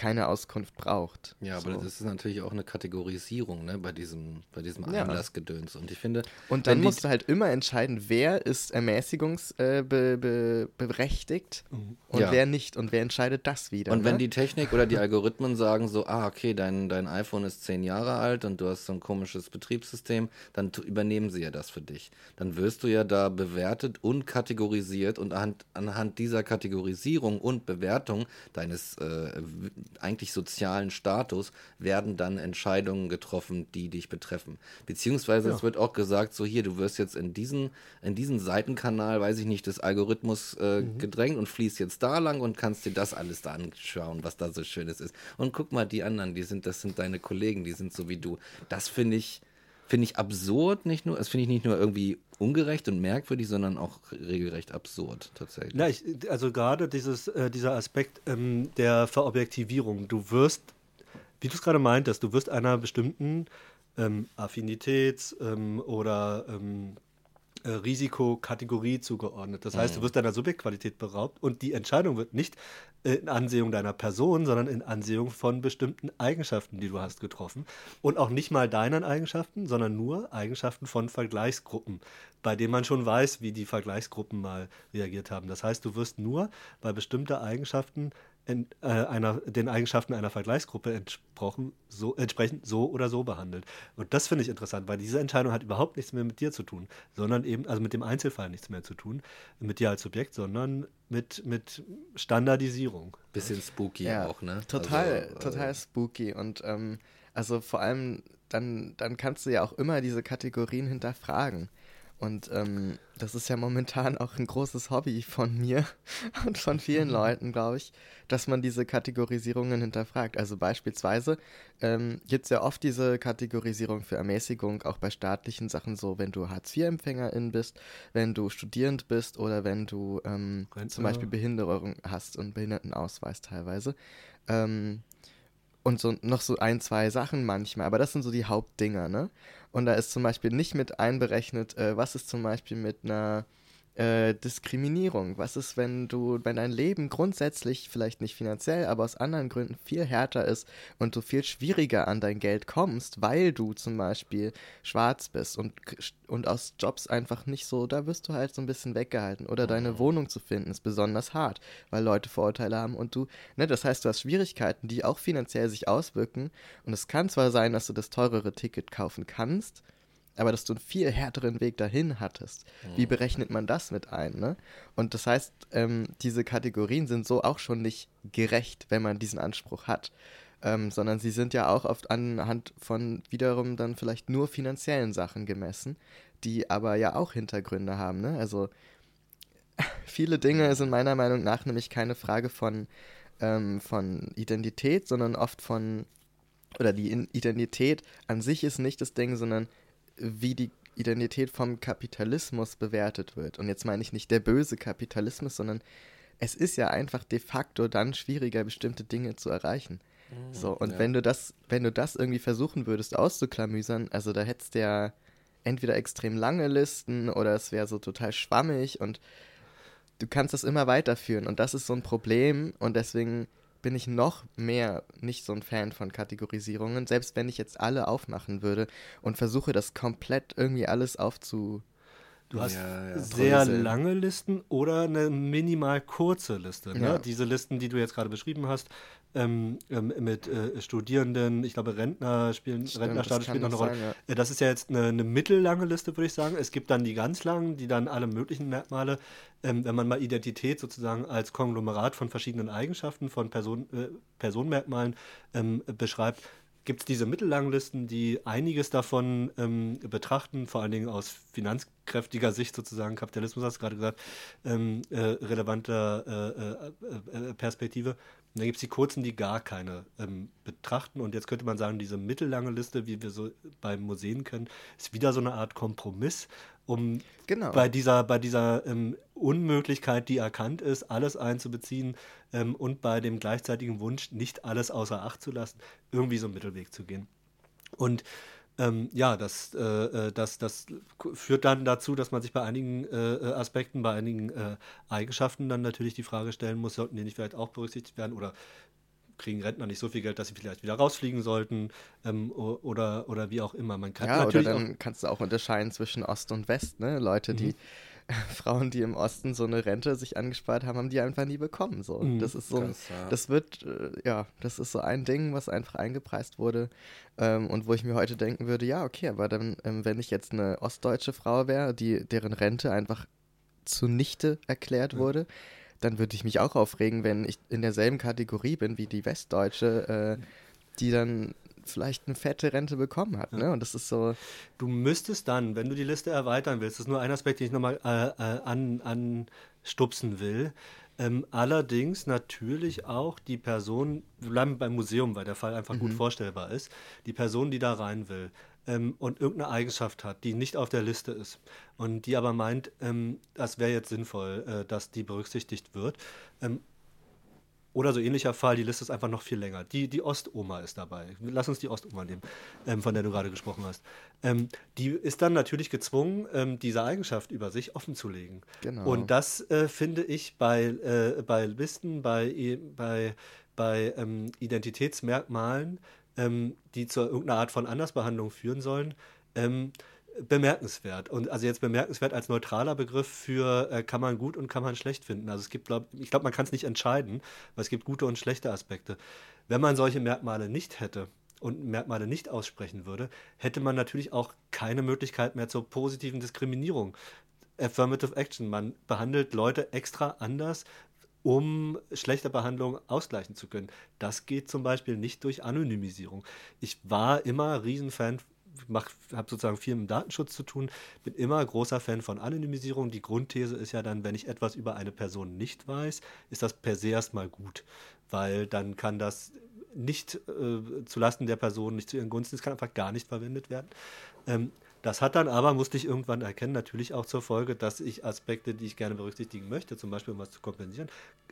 keine Auskunft braucht. Ja, aber So. das ist natürlich auch eine Kategorisierung ne, bei diesem, bei diesem. Anlassgedöns. Und ich finde, Und dann wenn musst du halt immer entscheiden, wer ist ermäßigungsberechtigt äh, be, be, berechtigt und Ja. wer nicht. Und wer entscheidet das wieder. Und wenn ne? die Technik oder die Algorithmen sagen so, ah, okay, dein, dein iPhone ist zehn Jahre alt und du hast so ein komisches Betriebssystem, dann übernehmen sie ja das für dich. Dann wirst du ja da bewertet und kategorisiert und anhand, anhand dieser Kategorisierung und Bewertung deines äh, eigentlich sozialen Status werden dann Entscheidungen getroffen, die dich betreffen. Beziehungsweise Ja. es wird auch gesagt, so hier, du wirst jetzt in diesen, in diesen Seitenkanal, weiß ich nicht, des Algorithmus äh, gedrängt und fließt jetzt da lang und kannst dir das alles da anschauen, was da so Schönes ist. Und guck mal, die anderen, die sind, das sind deine Kollegen, die sind so wie du. Das finde ich, finde ich absurd, nicht nur, das finde ich nicht nur irgendwie ungerecht und merkwürdig, sondern auch regelrecht absurd tatsächlich. Na, ich, also gerade dieses, äh, dieser Aspekt ähm, der Verobjektivierung. Du wirst, wie du es gerade meintest, du wirst einer bestimmten ähm, Affinitäts- ähm, oder ähm, äh, Risikokategorie zugeordnet. Das heißt, du wirst deiner Subjektqualität beraubt und die Entscheidung wird nicht äh, in Ansehung deiner Person, sondern in Ansehung von bestimmten Eigenschaften, die du hast, getroffen. Und auch nicht mal deinen Eigenschaften, sondern nur Eigenschaften von Vergleichsgruppen, bei denen man schon weiß, wie die Vergleichsgruppen mal reagiert haben. Das heißt, du wirst nur bei bestimmten Eigenschaften in, äh, einer, den Eigenschaften einer Vergleichsgruppe entsprochen, so, entsprechend so oder so behandelt. Und das finde ich interessant, weil diese Entscheidung hat überhaupt nichts mehr mit dir zu tun, sondern eben, also mit dem Einzelfall nichts mehr zu tun, mit dir als Subjekt, sondern mit, mit Standardisierung. Bisschen spooky ja, auch, ne? Total, Also, äh, total spooky. Und ähm, also vor allem, dann, dann kannst du ja auch immer diese Kategorien hinterfragen. Und ähm, das ist ja momentan auch ein großes Hobby von mir und von vielen Leuten, glaube ich, dass man diese Kategorisierungen hinterfragt. Also beispielsweise ähm, gibt es ja oft diese Kategorisierung für Ermäßigung, auch bei staatlichen Sachen so, wenn du Hartz-IV-Empfängerin bist, wenn du studierend bist oder wenn du ähm, zum. Beispiel Behinderung hast und Behindertenausweis teilweise. Ähm, und so noch so ein, zwei Sachen manchmal, aber das sind so die Hauptdinger, ne? Und da ist zum Beispiel nicht mit einberechnet, äh, was ist zum Beispiel mit einer äh, Diskriminierung? Was ist, wenn du, wenn dein Leben grundsätzlich, vielleicht nicht finanziell, aber aus anderen Gründen viel härter ist und du viel schwieriger an dein Geld kommst, weil du zum Beispiel schwarz bist und, und aus Jobs einfach nicht so, da wirst du halt so ein bisschen weggehalten. Oder deine Wohnung zu finden ist besonders hart, weil Leute Vorurteile haben und du, ne, das heißt, du hast Schwierigkeiten, die auch finanziell sich auswirken. Und es kann zwar sein, dass du das teurere Ticket kaufen kannst, aber dass du einen viel härteren Weg dahin hattest. Wie berechnet man das mit ein? Ne? Und das heißt, ähm, diese Kategorien sind so auch schon nicht gerecht, wenn man diesen Anspruch hat. Ähm, sondern sie sind ja auch oft anhand von wiederum dann vielleicht nur finanziellen Sachen gemessen, die aber ja auch Hintergründe haben. Ne? Also viele Dinge sind meiner Meinung nach nämlich keine Frage von, ähm, von Identität, sondern oft von, oder die Identität an sich ist nicht das Ding, sondern wie die Identität vom Kapitalismus bewertet wird. Und jetzt meine ich nicht der böse Kapitalismus, sondern es ist ja einfach de facto dann schwieriger, bestimmte Dinge zu erreichen. So, und ja. wenn du das, wenn du das irgendwie versuchen würdest auszuklamüsern, also da hättest du ja entweder extrem lange Listen oder es wäre so total schwammig und du kannst das immer weiterführen und das ist so ein Problem und deswegen bin ich noch mehr nicht so ein Fan von Kategorisierungen, selbst wenn ich jetzt alle aufmachen würde und versuche das komplett irgendwie alles aufzu Du hast Ja, ja. sehr lange Listen oder eine minimal kurze Liste. Ne? Ja. Diese Listen, die du jetzt gerade beschrieben hast, ähm, ähm, mit äh, Studierenden, ich glaube Rentner spielen, Stimmt, Rentnerstatus spielt noch eine Rolle. sein, ja. Äh, Das ist ja jetzt eine, eine mittellange Liste, würde ich sagen. Es gibt dann die ganz langen, die dann alle möglichen Merkmale, ähm, wenn man mal Identität sozusagen als Konglomerat von verschiedenen Eigenschaften, von Person, äh, Personenmerkmalen ähm, beschreibt, gibt es diese mittellangen Listen, die einiges davon ähm, betrachten, vor allen Dingen aus finanzkräftiger Sicht sozusagen, Kapitalismus hast du gerade gesagt, ähm, äh, relevanter äh, äh, äh, Perspektive. Und dann gibt es die kurzen, die gar keine ähm, betrachten. Und jetzt könnte man sagen, diese mittellange Liste, wie wir so bei Museen kennen, ist wieder so eine Art Kompromiss, um Genau. bei dieser, bei dieser ähm, Unmöglichkeit, die erkannt ist, alles einzubeziehen ähm, und bei dem gleichzeitigen Wunsch, nicht alles außer Acht zu lassen, irgendwie so einen Mittelweg zu gehen. Und ähm, ja, das, äh, äh, das, das führt dann dazu, dass man sich bei einigen äh, äh, Aspekten, bei einigen äh, Eigenschaften dann natürlich die Frage stellen muss, sollten die nicht vielleicht auch berücksichtigt werden oder kriegen Rentner nicht so viel Geld, dass sie vielleicht wieder rausfliegen sollten ähm, oder, oder wie auch immer. Man kann Ja, oder natürlich dann kannst du auch unterscheiden zwischen Ost und West, ne? Leute, die Frauen, die im Osten so eine Rente sich angespart haben, haben die einfach nie bekommen. So. Mhm, Das ist so, krass, ja. das wird, äh, ja, das ist so ein Ding, was einfach eingepreist wurde ähm, und wo ich mir heute denken würde, ja, okay, aber dann, ähm, wenn ich jetzt eine ostdeutsche Frau wäre, die deren Rente einfach zunichte erklärt wurde, dann würde ich mich auch aufregen, wenn ich in derselben Kategorie bin wie die Westdeutsche, äh, die dann vielleicht eine fette Rente bekommen hat, ne? Und das ist so, Du müsstest dann, wenn du die Liste erweitern willst, das ist nur ein Aspekt, den ich nochmal äh, äh, an, anstupsen will. Ähm, allerdings natürlich auch die Person, wir bleiben beim Museum, weil der Fall einfach gut vorstellbar ist, die Person, die da rein will ähm, und irgendeine Eigenschaft hat, die nicht auf der Liste ist und die aber meint, ähm, das wäre jetzt sinnvoll, äh, dass die berücksichtigt wird. Oder so ähnlicher Fall, die Liste ist einfach noch viel länger. Die, die Ostoma ist dabei. Lass uns die Ostoma nehmen, ähm, von der du gerade gesprochen hast. Ähm, die ist dann natürlich gezwungen, ähm, diese Eigenschaft über sich offenzulegen. Genau. Und das äh, finde ich bei, äh, bei Listen, bei, i- bei, bei ähm, Identitätsmerkmalen, ähm, die zu irgendeiner Art von Andersbehandlung führen sollen, ähm, bemerkenswert. Und also jetzt bemerkenswert als neutraler Begriff für äh, kann man gut und kann man schlecht finden. Also es gibt, glaub, ich glaube, man kann es nicht entscheiden, weil es gibt gute und schlechte Aspekte. Wenn man solche Merkmale nicht hätte und Merkmale nicht aussprechen würde, hätte man natürlich auch keine Möglichkeit mehr zur positiven Diskriminierung. Affirmative Action. Man behandelt Leute extra anders, um schlechte Behandlung ausgleichen zu können. Das geht zum Beispiel nicht durch Anonymisierung. Ich war immer Riesenfan, habe sozusagen viel mit Datenschutz zu tun, bin immer großer Fan von Anonymisierung. Die Grundthese ist ja dann, wenn ich etwas über eine Person nicht weiß, ist das per se erstmal gut, weil dann kann das nicht äh, zulasten der Person, nicht zu ihren Gunsten, es kann einfach gar nicht verwendet werden. Ähm, das hat dann aber, musste ich irgendwann erkennen, natürlich auch zur Folge, dass ich Aspekte, die ich gerne berücksichtigen möchte, zum Beispiel um was zu kompensieren,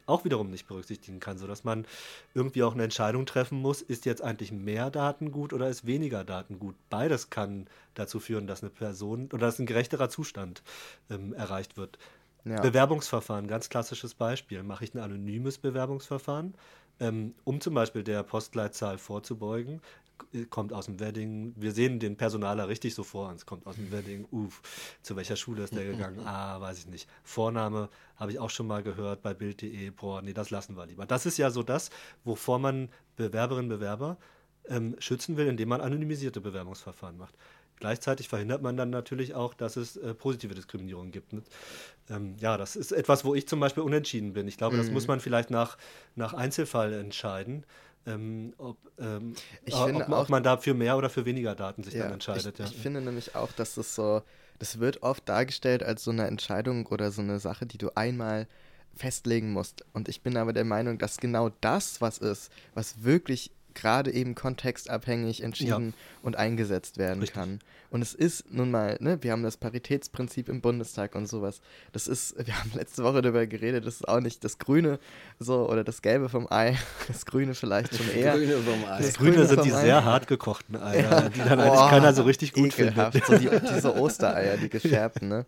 auch wiederum nicht berücksichtigen kann, sodass man irgendwie auch eine Entscheidung treffen muss, ist jetzt eigentlich mehr Daten gut oder ist weniger Daten gut. Beides kann dazu führen, dass eine Person oder dass ein gerechterer Zustand ähm, erreicht wird. Ja. Bewerbungsverfahren, ganz klassisches Beispiel. Mache ich ein anonymes Bewerbungsverfahren, ähm, um zum Beispiel der Postleitzahl vorzubeugen, kommt aus dem Wedding, wir sehen den Personaler richtig so vor uns, kommt aus dem Wedding, uff, zu welcher Schule ist der gegangen? Ah, weiß ich nicht. Vorname habe ich auch schon mal gehört bei Bild.de, boah, nee, das lassen wir lieber. Das ist ja so das, wovor man Bewerberinnen, Bewerber ähm, schützen will, indem man anonymisierte Bewerbungsverfahren macht. Gleichzeitig verhindert man dann natürlich auch, dass es äh, positive Diskriminierung gibt. Ähm, ja, das ist etwas, wo ich zum Beispiel unentschieden bin. Ich glaube, das muss man vielleicht nach, nach Einzelfall entscheiden, ähm, ob, ähm, Ich ob, finde ob auch- man da für mehr oder für weniger Daten sich dann Ja, entscheidet. ich, ja. ich finde nämlich auch, dass das so, das wird oft dargestellt als so eine Entscheidung oder so eine Sache, die du einmal festlegen musst. Und ich bin aber der Meinung, dass genau das was ist, was wirklich gerade eben kontextabhängig entschieden und eingesetzt werden Richtig. kann. Und es ist nun mal, ne, wir haben das Paritätsprinzip im Bundestag und sowas. Das ist, wir haben letzte Woche darüber geredet, das ist auch nicht das Grüne so oder das Gelbe vom Ei, das Grüne vielleicht schon eher. Grüne vom Eis. das Grüne Grüne sind die vom sehr Ei. hart gekochten Eier, die dann Boah, eigentlich keiner so richtig gut ekelhaft. findet. So die, diese Ostereier, die geschärften, ne?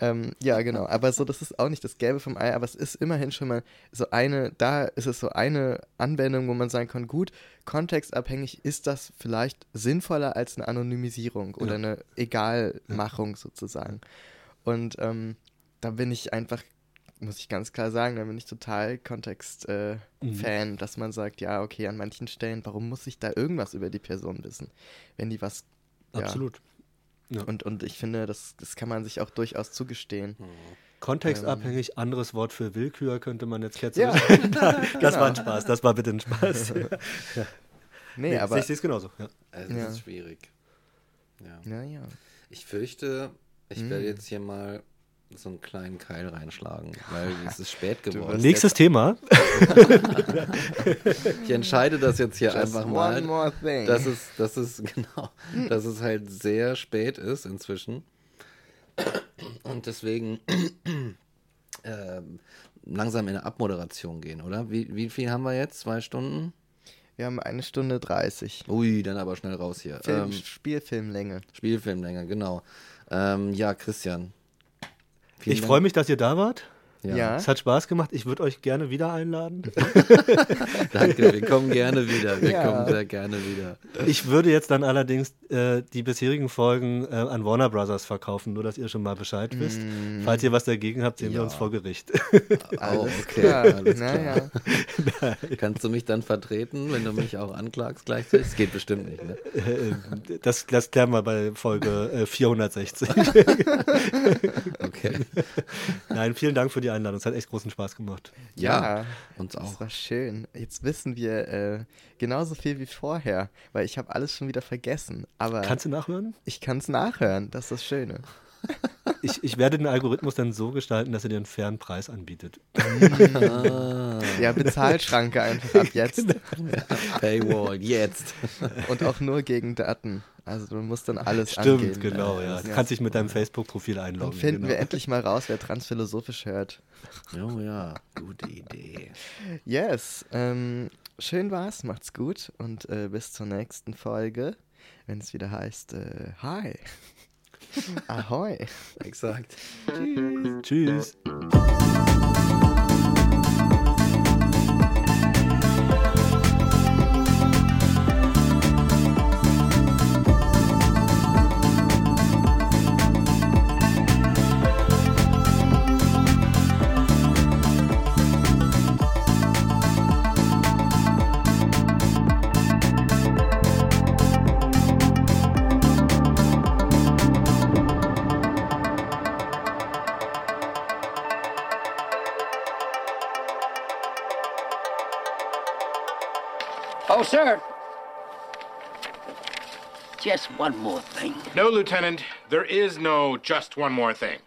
Ähm, ja, genau. Aber so, das ist auch nicht das Gelbe vom Ei, aber es ist immerhin schon mal so eine, da ist es so eine Anwendung, wo man sagen kann, gut, kontextabhängig ist das vielleicht sinnvoller als eine Anonymisierung oder eine Egalmachung sozusagen. Und ähm, da bin ich einfach, muss ich ganz klar sagen, da bin ich total Kontext-Fan, Mhm. dass man sagt, ja, okay, an manchen Stellen, warum muss ich da irgendwas über die Person wissen, wenn die was ja, Absolut. und, und ich finde, das, das kann man sich auch durchaus zugestehen. Kontextabhängig, anderes Wort für Willkür könnte man jetzt ketzerisch. Ja, Das war ein Spaß, das war bitte ein Spaß. nee, aber. ich sehe es genauso. Ja. Es Ja. ist schwierig. Ja. Naja. Ich fürchte, ich Hm. werde jetzt hier mal so einen kleinen Keil reinschlagen, weil es ist spät geworden. Nächstes Thema. Ich entscheide das jetzt hier Just einfach one mal, more thing. dass es, dass es genau, dass es halt sehr spät ist inzwischen und deswegen ähm, langsam in eine Abmoderation gehen, oder? Wie, wie viel haben wir jetzt? Zwei Stunden? Wir haben eine Stunde 30. Ui, dann aber schnell raus hier. Film, Ähm, Spielfilmlänge. Spielfilmlänge, genau. Ähm, ja, Christian. Ich freue mich, dass ihr da wart. Ja. Es hat Spaß gemacht. Ich würde euch gerne wieder einladen. Danke, wir kommen gerne wieder. Wir Ja. kommen sehr gerne wieder. Ich würde jetzt dann allerdings äh, die bisherigen Folgen äh, an Warner Brothers verkaufen, nur dass ihr schon mal Bescheid wisst. Falls ihr was dagegen habt, sehen wir Ja. uns vor Gericht. Oh, Alles okay. klar. Alles naja. Kannst du mich dann vertreten, wenn du mich auch anklagst gleichzeitig? Das geht bestimmt nicht, ne? Äh, das, das klären wir bei Folge äh, 460. Okay. Nein, vielen Dank für die Einladung. Es hat echt großen Spaß gemacht. Ja, Ja. uns Das auch. war schön. Jetzt wissen wir äh, genauso viel wie vorher, weil ich habe alles schon wieder vergessen. Aber Kannst du nachhören? ich kann es nachhören. Das ist das Schöne. Ich, ich werde den Algorithmus dann so gestalten, dass er dir einen fairen Preis anbietet. Ah, Ja, Bezahlschranke einfach ab jetzt. Paywall, jetzt. Und auch nur gegen Daten. Also du musst dann alles Stimmt, angeben. genau, ja. Du kannst dich mit deinem Facebook-Profil Dann einloggen. finden genau. wir endlich mal raus, wer transphilosophisch hört. Oh ja, gute Idee. Yes. Ähm, schön war's, macht's gut und äh, bis zur nächsten Folge, wenn es wieder heißt äh, Hi. Ahoi. Exakt. Tschüss. Oh, Just one more thing. No, Lieutenant, there is no just one more thing.